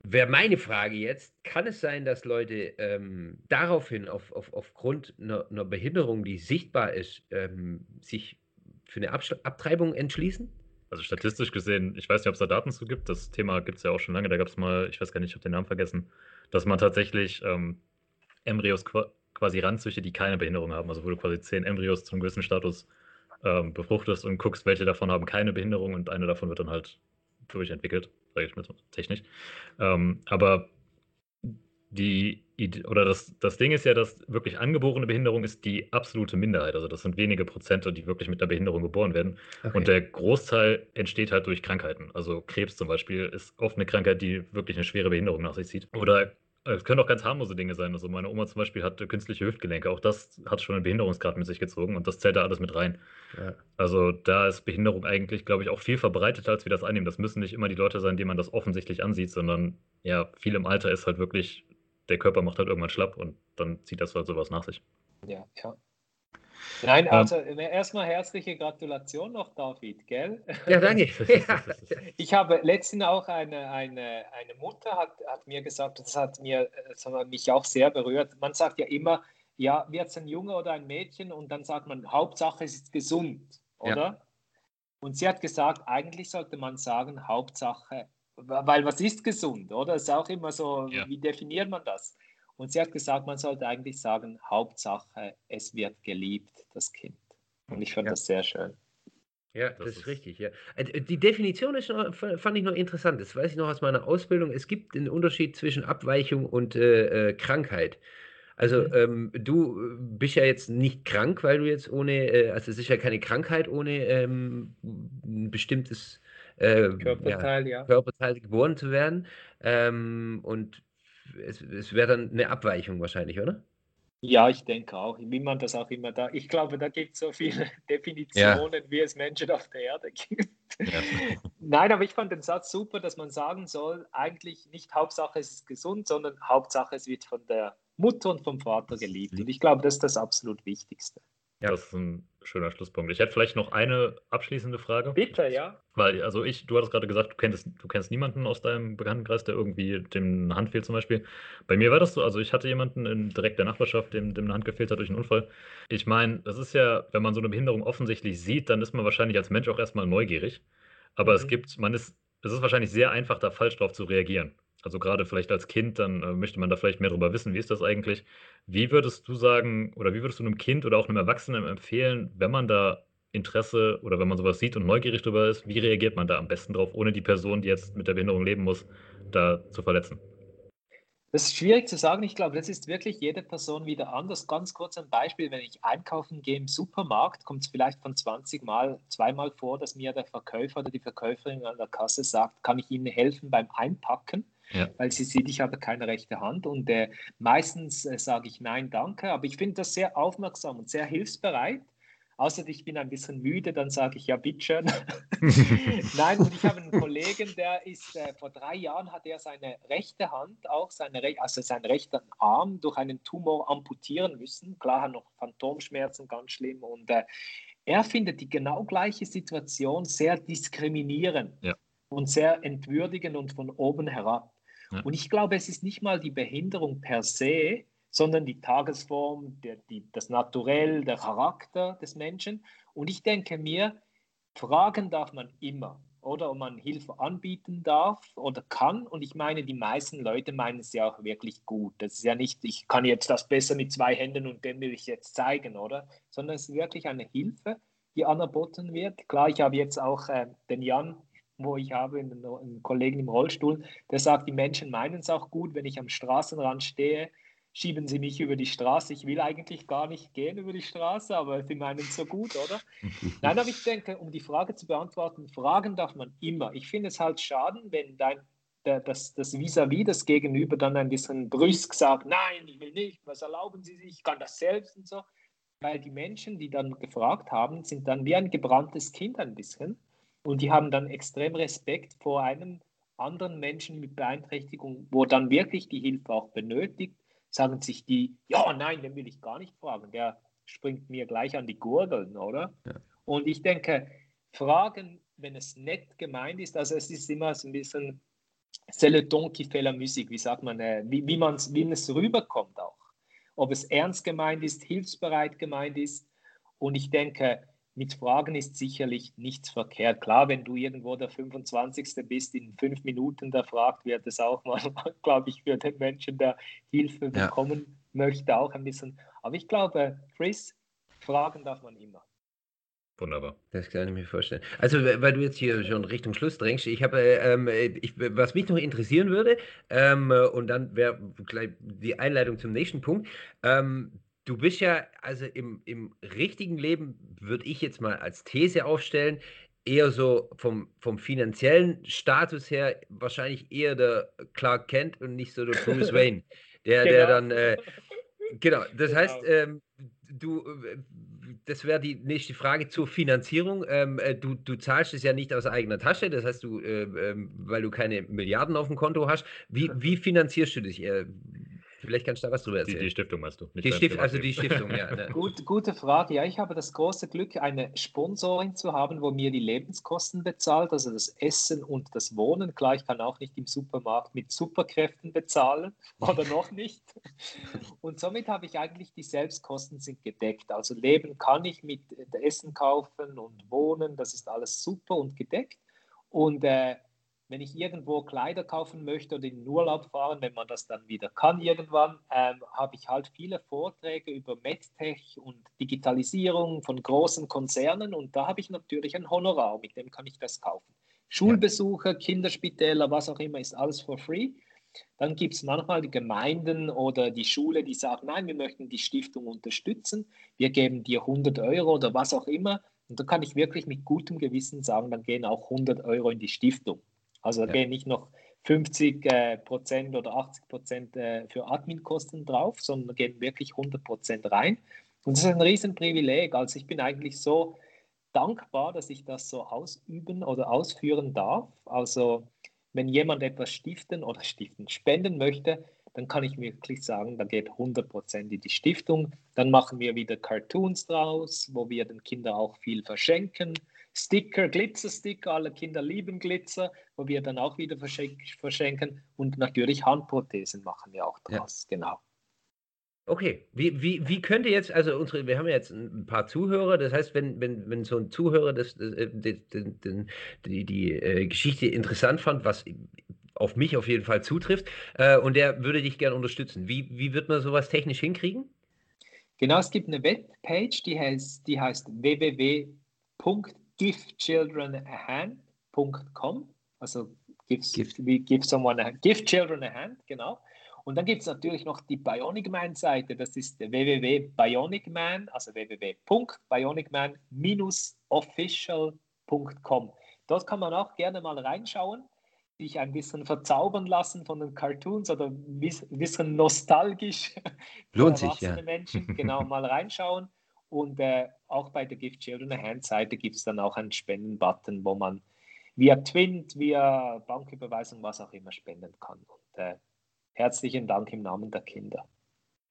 Wäre meine Frage jetzt, kann es sein, dass Leute ähm, daraufhin, auf, auf, aufgrund einer, einer, Behinderung, die sichtbar ist, ähm, sich für eine Absch Abtreibung entschließen? Also statistisch gesehen, ich weiß nicht, ob es da Daten zu gibt, das Thema gibt es ja auch schon lange, da gab es mal, ich weiß gar nicht, ich habe den Namen vergessen, dass man tatsächlich ähm, Embryos quasi ranzüchtet, die keine Behinderung haben, also wo du quasi zehn Embryos zum gewissen Status ähm, befruchtest und guckst, welche davon haben keine Behinderung und eine davon wird dann halt durchentwickelt, sage ich mal technisch. Ähm, aber die oder das, das Ding ist ja, dass wirklich angeborene Behinderung ist die absolute Minderheit. Also das sind wenige Prozente, die wirklich mit der Behinderung geboren werden. Okay. Und der Großteil entsteht halt durch Krankheiten. Also Krebs zum Beispiel ist oft eine Krankheit, die wirklich eine schwere Behinderung nach sich zieht. Oder es können auch ganz harmlose Dinge sein. Also meine Oma zum Beispiel hat künstliche Hüftgelenke. Auch das hat schon einen Behinderungsgrad mit sich gezogen und das zählt da alles mit rein. Ja. Also da ist Behinderung eigentlich, glaube ich, auch viel verbreiteter, als wir das einnehmen. Das müssen nicht immer die Leute sein, denen man das offensichtlich ansieht, sondern ja, viel im Alter ist halt wirklich der Körper macht halt irgendwann schlapp und dann zieht das halt sowas nach sich. Ja, ja. Nein, also ähm, erstmal herzliche Gratulation noch, David, gell? Ja, danke. <laughs> <laughs> ich habe letztens auch eine, eine, eine Mutter hat, hat mir gesagt, das hat mir, das hat mich auch sehr berührt. Man sagt ja immer, ja, wird es ein Junge oder ein Mädchen und dann sagt man, Hauptsache es ist gesund, oder? Ja. Und sie hat gesagt, eigentlich sollte man sagen, Hauptsache weil was ist gesund, oder? Das ist auch immer so, ja. wie definiert man das? Und sie hat gesagt, man sollte eigentlich sagen, Hauptsache, es wird geliebt, das Kind. Und ich fand ja. das sehr schön. Ja, das, das ist, ist richtig, ja. Äh, die Definition ist noch, fand ich noch interessant. Das weiß ich noch aus meiner Ausbildung. Es gibt einen Unterschied zwischen Abweichung und äh, äh Krankheit. Also mhm. ähm, du bist ja jetzt nicht krank, weil du jetzt ohne, äh, also es ist ja keine Krankheit ohne ähm, ein bestimmtes äh, Körperteil, ja, ja. Körperteil geboren zu werden. Ähm, und es, es wäre dann eine Abweichung wahrscheinlich, oder? Ja, ich denke auch, wie man das auch immer da. Ich glaube, da gibt es so viele <laughs> Definitionen, ja. wie es Menschen auf der Erde gibt. Ja. <laughs> Nein, aber ich fand den Satz super, dass man sagen soll, eigentlich nicht Hauptsache es ist gesund, sondern Hauptsache es wird von der Mutter und vom Vater geliebt. Und ich glaube, das ist das absolut Wichtigste. Ja, das ist ein schöner Schlusspunkt. Ich hätte vielleicht noch eine abschließende Frage. Bitte, ja. Weil, also ich, du hattest gerade gesagt, du kennst, du kennst niemanden aus deinem Bekanntenkreis, der irgendwie dem eine Hand fehlt zum Beispiel. Bei mir war das so, also ich hatte jemanden in direkt der Nachbarschaft, dem, dem eine Hand gefehlt hat durch einen Unfall. Ich meine, das ist ja, wenn man so eine Behinderung offensichtlich sieht, dann ist man wahrscheinlich als Mensch auch erstmal neugierig. Aber mhm. es gibt, man ist, es ist wahrscheinlich sehr einfach, da falsch drauf zu reagieren. Also gerade vielleicht als Kind, dann äh, möchte man da vielleicht mehr darüber wissen, wie ist das eigentlich? Wie würdest du sagen, oder wie würdest du einem Kind oder auch einem Erwachsenen empfehlen, wenn man da Interesse oder wenn man sowas sieht und neugierig darüber ist, wie reagiert man da am besten drauf, ohne die Person, die jetzt mit der Behinderung leben muss, da zu verletzen? Das ist schwierig zu sagen. Ich glaube, das ist wirklich jede Person wieder anders. Ganz kurz ein Beispiel, wenn ich einkaufen gehe im Supermarkt, kommt es vielleicht von 20 Mal, zweimal vor, dass mir der Verkäufer oder die Verkäuferin an der Kasse sagt, kann ich Ihnen helfen beim Einpacken? Ja. weil sie sieht, ich habe keine rechte Hand und äh, meistens äh, sage ich nein, danke, aber ich finde das sehr aufmerksam und sehr hilfsbereit. Außer ich bin ein bisschen müde, dann sage ich ja, bitteschön. <laughs> Nein, und ich habe einen Kollegen, der ist äh, vor drei Jahren hat er seine rechte Hand, auch seine, also seinen rechten Arm durch einen Tumor amputieren müssen. Klar, hat noch Phantomschmerzen, ganz schlimm. Und äh, er findet die genau gleiche Situation sehr diskriminierend ja. und sehr entwürdigend und von oben herab. Und ich glaube, es ist nicht mal die Behinderung per se, sondern die Tagesform, der, die, das Naturell, der Charakter des Menschen. Und ich denke mir, fragen darf man immer, oder ob man Hilfe anbieten darf oder kann. Und ich meine, die meisten Leute meinen es ja auch wirklich gut. Das ist ja nicht, ich kann jetzt das besser mit zwei Händen und dem will ich jetzt zeigen, oder? Sondern es ist wirklich eine Hilfe, die anerboten wird. Klar, ich habe jetzt auch äh, den Jan wo ich habe einen, einen Kollegen im Rollstuhl, der sagt, die Menschen meinen es auch gut, wenn ich am Straßenrand stehe, schieben sie mich über die Straße. Ich will eigentlich gar nicht gehen über die Straße, aber sie meinen es so gut, oder? <laughs> Nein, aber ich denke, um die Frage zu beantworten, fragen darf man immer. Ich finde es halt schade, wenn dein, das, das vis-à-vis, das Gegenüber dann ein bisschen brüsk sagt, nein, ich will nicht, was erlauben Sie sich, ich kann das selbst und so. Weil die Menschen, die dann gefragt haben, sind dann wie ein gebranntes Kind ein bisschen. Und die haben dann extrem Respekt vor einem anderen Menschen mit Beeinträchtigung, wo dann wirklich die Hilfe auch benötigt, sagen sich die, ja, nein, den will ich gar nicht fragen, der springt mir gleich an die Gurgeln, oder? Ja. Und ich denke, Fragen, wenn es nett gemeint ist, also es ist immer so ein bisschen c'est le ton qui fait la musique, wie sagt man, äh, wie, wie, wie es rüberkommt auch. Ob es ernst gemeint ist, hilfsbereit gemeint ist. Und ich denke, mit Fragen ist sicherlich nichts verkehrt. Klar, wenn du irgendwo der 25. bist, in fünf Minuten da fragt, wird es auch mal, <laughs> glaube ich, für den Menschen, der Hilfe bekommen ja. möchte, auch ein bisschen. Aber ich glaube, Chris, fragen darf man immer. Wunderbar. Das kann ich mir vorstellen. Also, weil du jetzt hier schon Richtung Schluss drängst, ich habe, ähm, ich, was mich noch interessieren würde, ähm, und dann wäre gleich die Einleitung zum nächsten Punkt. Ähm, du bist ja, also im, im richtigen Leben würde ich jetzt mal als These aufstellen, eher so vom, vom finanziellen Status her wahrscheinlich eher der Clark Kent und nicht so der Bruce <laughs> Wayne. Der, genau. der dann, äh, genau, das genau. heißt, ähm, du, äh, das wäre die nächste Frage zur Finanzierung. Ähm, äh, du, du zahlst es ja nicht aus eigener Tasche, das heißt, du, äh, äh, weil du keine Milliarden auf dem Konto hast. Wie, wie <laughs> finanzierst du dich? Äh, Vielleicht kannst du da was drüber erzählen. Die, die Stiftung meinst du? Die Stift, also die Stiftung, ja. Ne. <laughs> Gut, gute Frage. Ja, ich habe das große Glück, eine Sponsorin zu haben, wo mir die Lebenskosten bezahlt, also das Essen und das Wohnen. Klar, ich kann auch nicht im Supermarkt mit Superkräften bezahlen <laughs> oder noch nicht. Und somit habe ich eigentlich die Selbstkosten sind gedeckt. Also leben kann ich mit Essen kaufen und wohnen, das ist alles super und gedeckt. Und äh, wenn ich irgendwo Kleider kaufen möchte oder in den Urlaub fahren, wenn man das dann wieder kann irgendwann, ähm, habe ich halt viele Vorträge über MedTech und Digitalisierung von großen Konzernen und da habe ich natürlich ein Honorar, mit dem kann ich das kaufen. Schulbesuche, Kinderspitäler, was auch immer, ist alles for free. Dann gibt es manchmal die Gemeinden oder die Schule, die sagen, nein, wir möchten die Stiftung unterstützen, wir geben dir 100 Euro oder was auch immer. Und da kann ich wirklich mit gutem Gewissen sagen, dann gehen auch 100 Euro in die Stiftung. Also da ja. gehen nicht noch 50 äh, Prozent oder 80 Prozent äh, für Adminkosten drauf, sondern gehen wirklich 100 Prozent rein. Und das ist ein Riesenprivileg. Also ich bin eigentlich so dankbar, dass ich das so ausüben oder ausführen darf. Also wenn jemand etwas stiften oder stiften, spenden möchte, dann kann ich wirklich sagen, da geht 100 Prozent in die Stiftung. Dann machen wir wieder Cartoons draus, wo wir den Kindern auch viel verschenken. Sticker, Glitzersticker, alle Kinder lieben Glitzer, wo wir dann auch wieder verschenken. Und natürlich Handprothesen machen wir auch draus, ja. genau. Okay, wie, wie, wie könnte jetzt, also unsere, wir haben ja jetzt ein paar Zuhörer, das heißt, wenn, wenn, wenn so ein Zuhörer das, das, äh, das, die, die äh, Geschichte interessant fand, was auf mich auf jeden Fall zutrifft, äh, und der würde dich gerne unterstützen, wie, wie wird man sowas technisch hinkriegen? Genau, es gibt eine Webpage, die heißt, die heißt www givechildrenahand.com. Also give, give, give someone a, give children a hand, genau. Und dann gibt es natürlich noch die Bionic Man Seite, das ist www.bionicman, also www.bionicman-official.com. Dort kann man auch gerne mal reinschauen, sich ein bisschen verzaubern lassen von den Cartoons oder ein bisschen nostalgisch. Lohnt <laughs> sich, ja. Menschen, <laughs> genau, mal reinschauen. Und äh, auch bei der Gift Children a Hand Seite gibt es dann auch einen Spenden-Button, wo man via Twint, via Banküberweisung, was auch immer spenden kann. Und äh, herzlichen Dank im Namen der Kinder.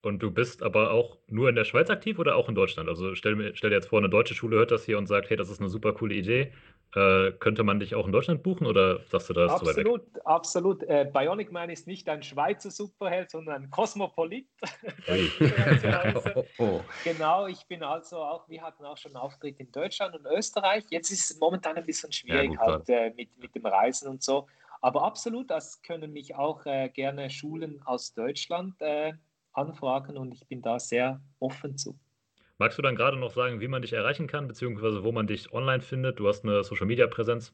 Und du bist aber auch nur in der Schweiz aktiv oder auch in Deutschland? Also stell, stell dir jetzt vor, eine deutsche Schule hört das hier und sagt, hey, das ist eine super coole Idee. Äh, könnte man dich auch in Deutschland buchen oder sagst du, da ist absolut, zu weit weg? Absolut, äh, Bionic Man ist nicht ein Schweizer Superheld, sondern ein Kosmopolit. <laughs> <laughs> oh, oh. Genau, ich bin also auch, wir hatten auch schon Auftritt in Deutschland und Österreich. Jetzt ist es momentan ein bisschen schwierig ja, halt, äh, mit, mit dem Reisen und so. Aber absolut, das können mich auch äh, gerne Schulen aus Deutschland äh, anfragen und ich bin da sehr offen zu. Magst du dann gerade noch sagen, wie man dich erreichen kann, beziehungsweise wo man dich online findet? Du hast eine Social Media Präsenz.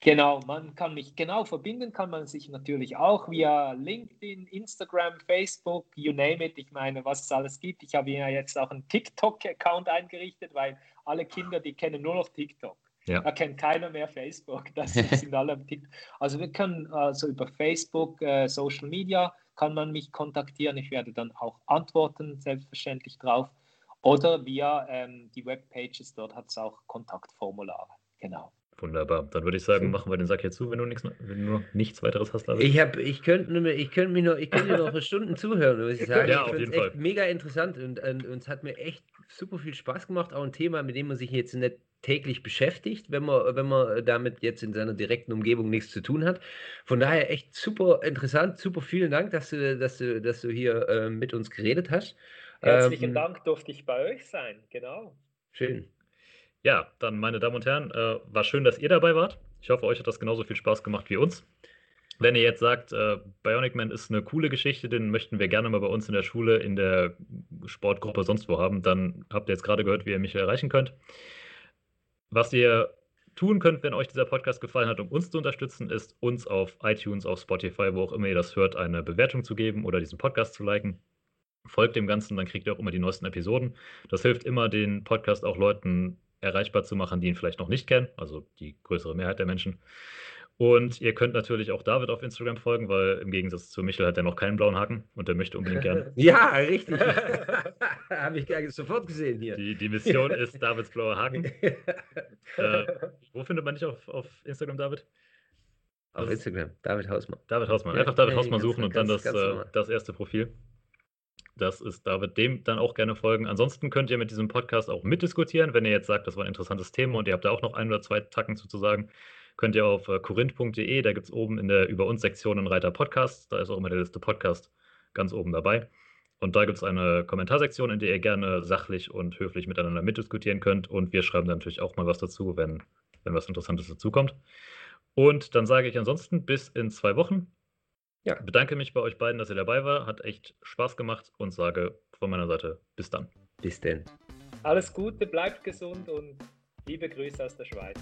Genau, man kann mich genau verbinden, kann man sich natürlich auch via LinkedIn, Instagram, Facebook, you name it. Ich meine, was es alles gibt. Ich habe ja jetzt auch einen TikTok-Account eingerichtet, weil alle Kinder, die kennen nur noch TikTok. Ja. Da kennt keiner mehr Facebook. Das sind <laughs> alle TikTok. Also wir können also über Facebook, äh, Social Media kann man mich kontaktieren. Ich werde dann auch antworten, selbstverständlich drauf. Oder via ähm, die Webpages, dort hat es auch Kontaktformulare. Genau. Wunderbar. Dann würde ich sagen, machen wir den Sack jetzt zu, wenn du, nichts, wenn du nichts weiteres hast. David. Ich, hab, ich könnte ich könnt mir noch, ich könnte noch Stunden zuhören, muss ich sagen. Ja, ich auf jeden Fall. Mega interessant und, und, und es hat mir echt super viel Spaß gemacht. Auch ein Thema, mit dem man sich jetzt nicht täglich beschäftigt, wenn man, wenn man damit jetzt in seiner direkten Umgebung nichts zu tun hat. Von daher echt super interessant, super vielen Dank, dass du, dass du, dass du hier äh, mit uns geredet hast. Herzlichen ähm, Dank, durfte ich bei euch sein, genau. Schön. Ja, dann meine Damen und Herren, äh, war schön, dass ihr dabei wart. Ich hoffe, euch hat das genauso viel Spaß gemacht wie uns. Wenn ihr jetzt sagt, äh, Bionic Man ist eine coole Geschichte, den möchten wir gerne mal bei uns in der Schule, in der Sportgruppe sonst wo haben, dann habt ihr jetzt gerade gehört, wie ihr mich erreichen könnt. Was ihr tun könnt, wenn euch dieser Podcast gefallen hat, um uns zu unterstützen, ist uns auf iTunes, auf Spotify, wo auch immer ihr das hört, eine Bewertung zu geben oder diesen Podcast zu liken. Folgt dem Ganzen, dann kriegt ihr auch immer die neuesten Episoden. Das hilft immer, den Podcast auch Leuten erreichbar zu machen, die ihn vielleicht noch nicht kennen, also die größere Mehrheit der Menschen. Und ihr könnt natürlich auch David auf Instagram folgen, weil im Gegensatz zu Michel hat er noch keinen blauen Haken und der möchte unbedingt gerne. <laughs> ja, richtig. <laughs> Habe ich sofort gesehen hier. Die, die Mission ist Davids blauer Haken. <laughs> äh, wo findet man dich auf, auf Instagram, David? Auf Instagram, David Hausmann. David Hausmann. Einfach David Hausmann suchen und dann das, äh, das erste Profil. Das ist David, dem dann auch gerne folgen. Ansonsten könnt ihr mit diesem Podcast auch mitdiskutieren, wenn ihr jetzt sagt, das war ein interessantes Thema und ihr habt da auch noch ein oder zwei Tacken zu, sagen könnt ihr auf korinth.de, äh, da gibt es oben in der Über uns Sektion einen Reiter Podcast, da ist auch immer der Liste Podcast ganz oben dabei. Und da gibt es eine Kommentarsektion, in der ihr gerne sachlich und höflich miteinander mitdiskutieren könnt. Und wir schreiben dann natürlich auch mal was dazu, wenn, wenn was Interessantes dazukommt. Und dann sage ich ansonsten bis in zwei Wochen. Ja. Bedanke mich bei euch beiden, dass ihr dabei war. Hat echt Spaß gemacht und sage von meiner Seite bis dann. Bis denn. Alles Gute, bleibt gesund und liebe Grüße aus der Schweiz.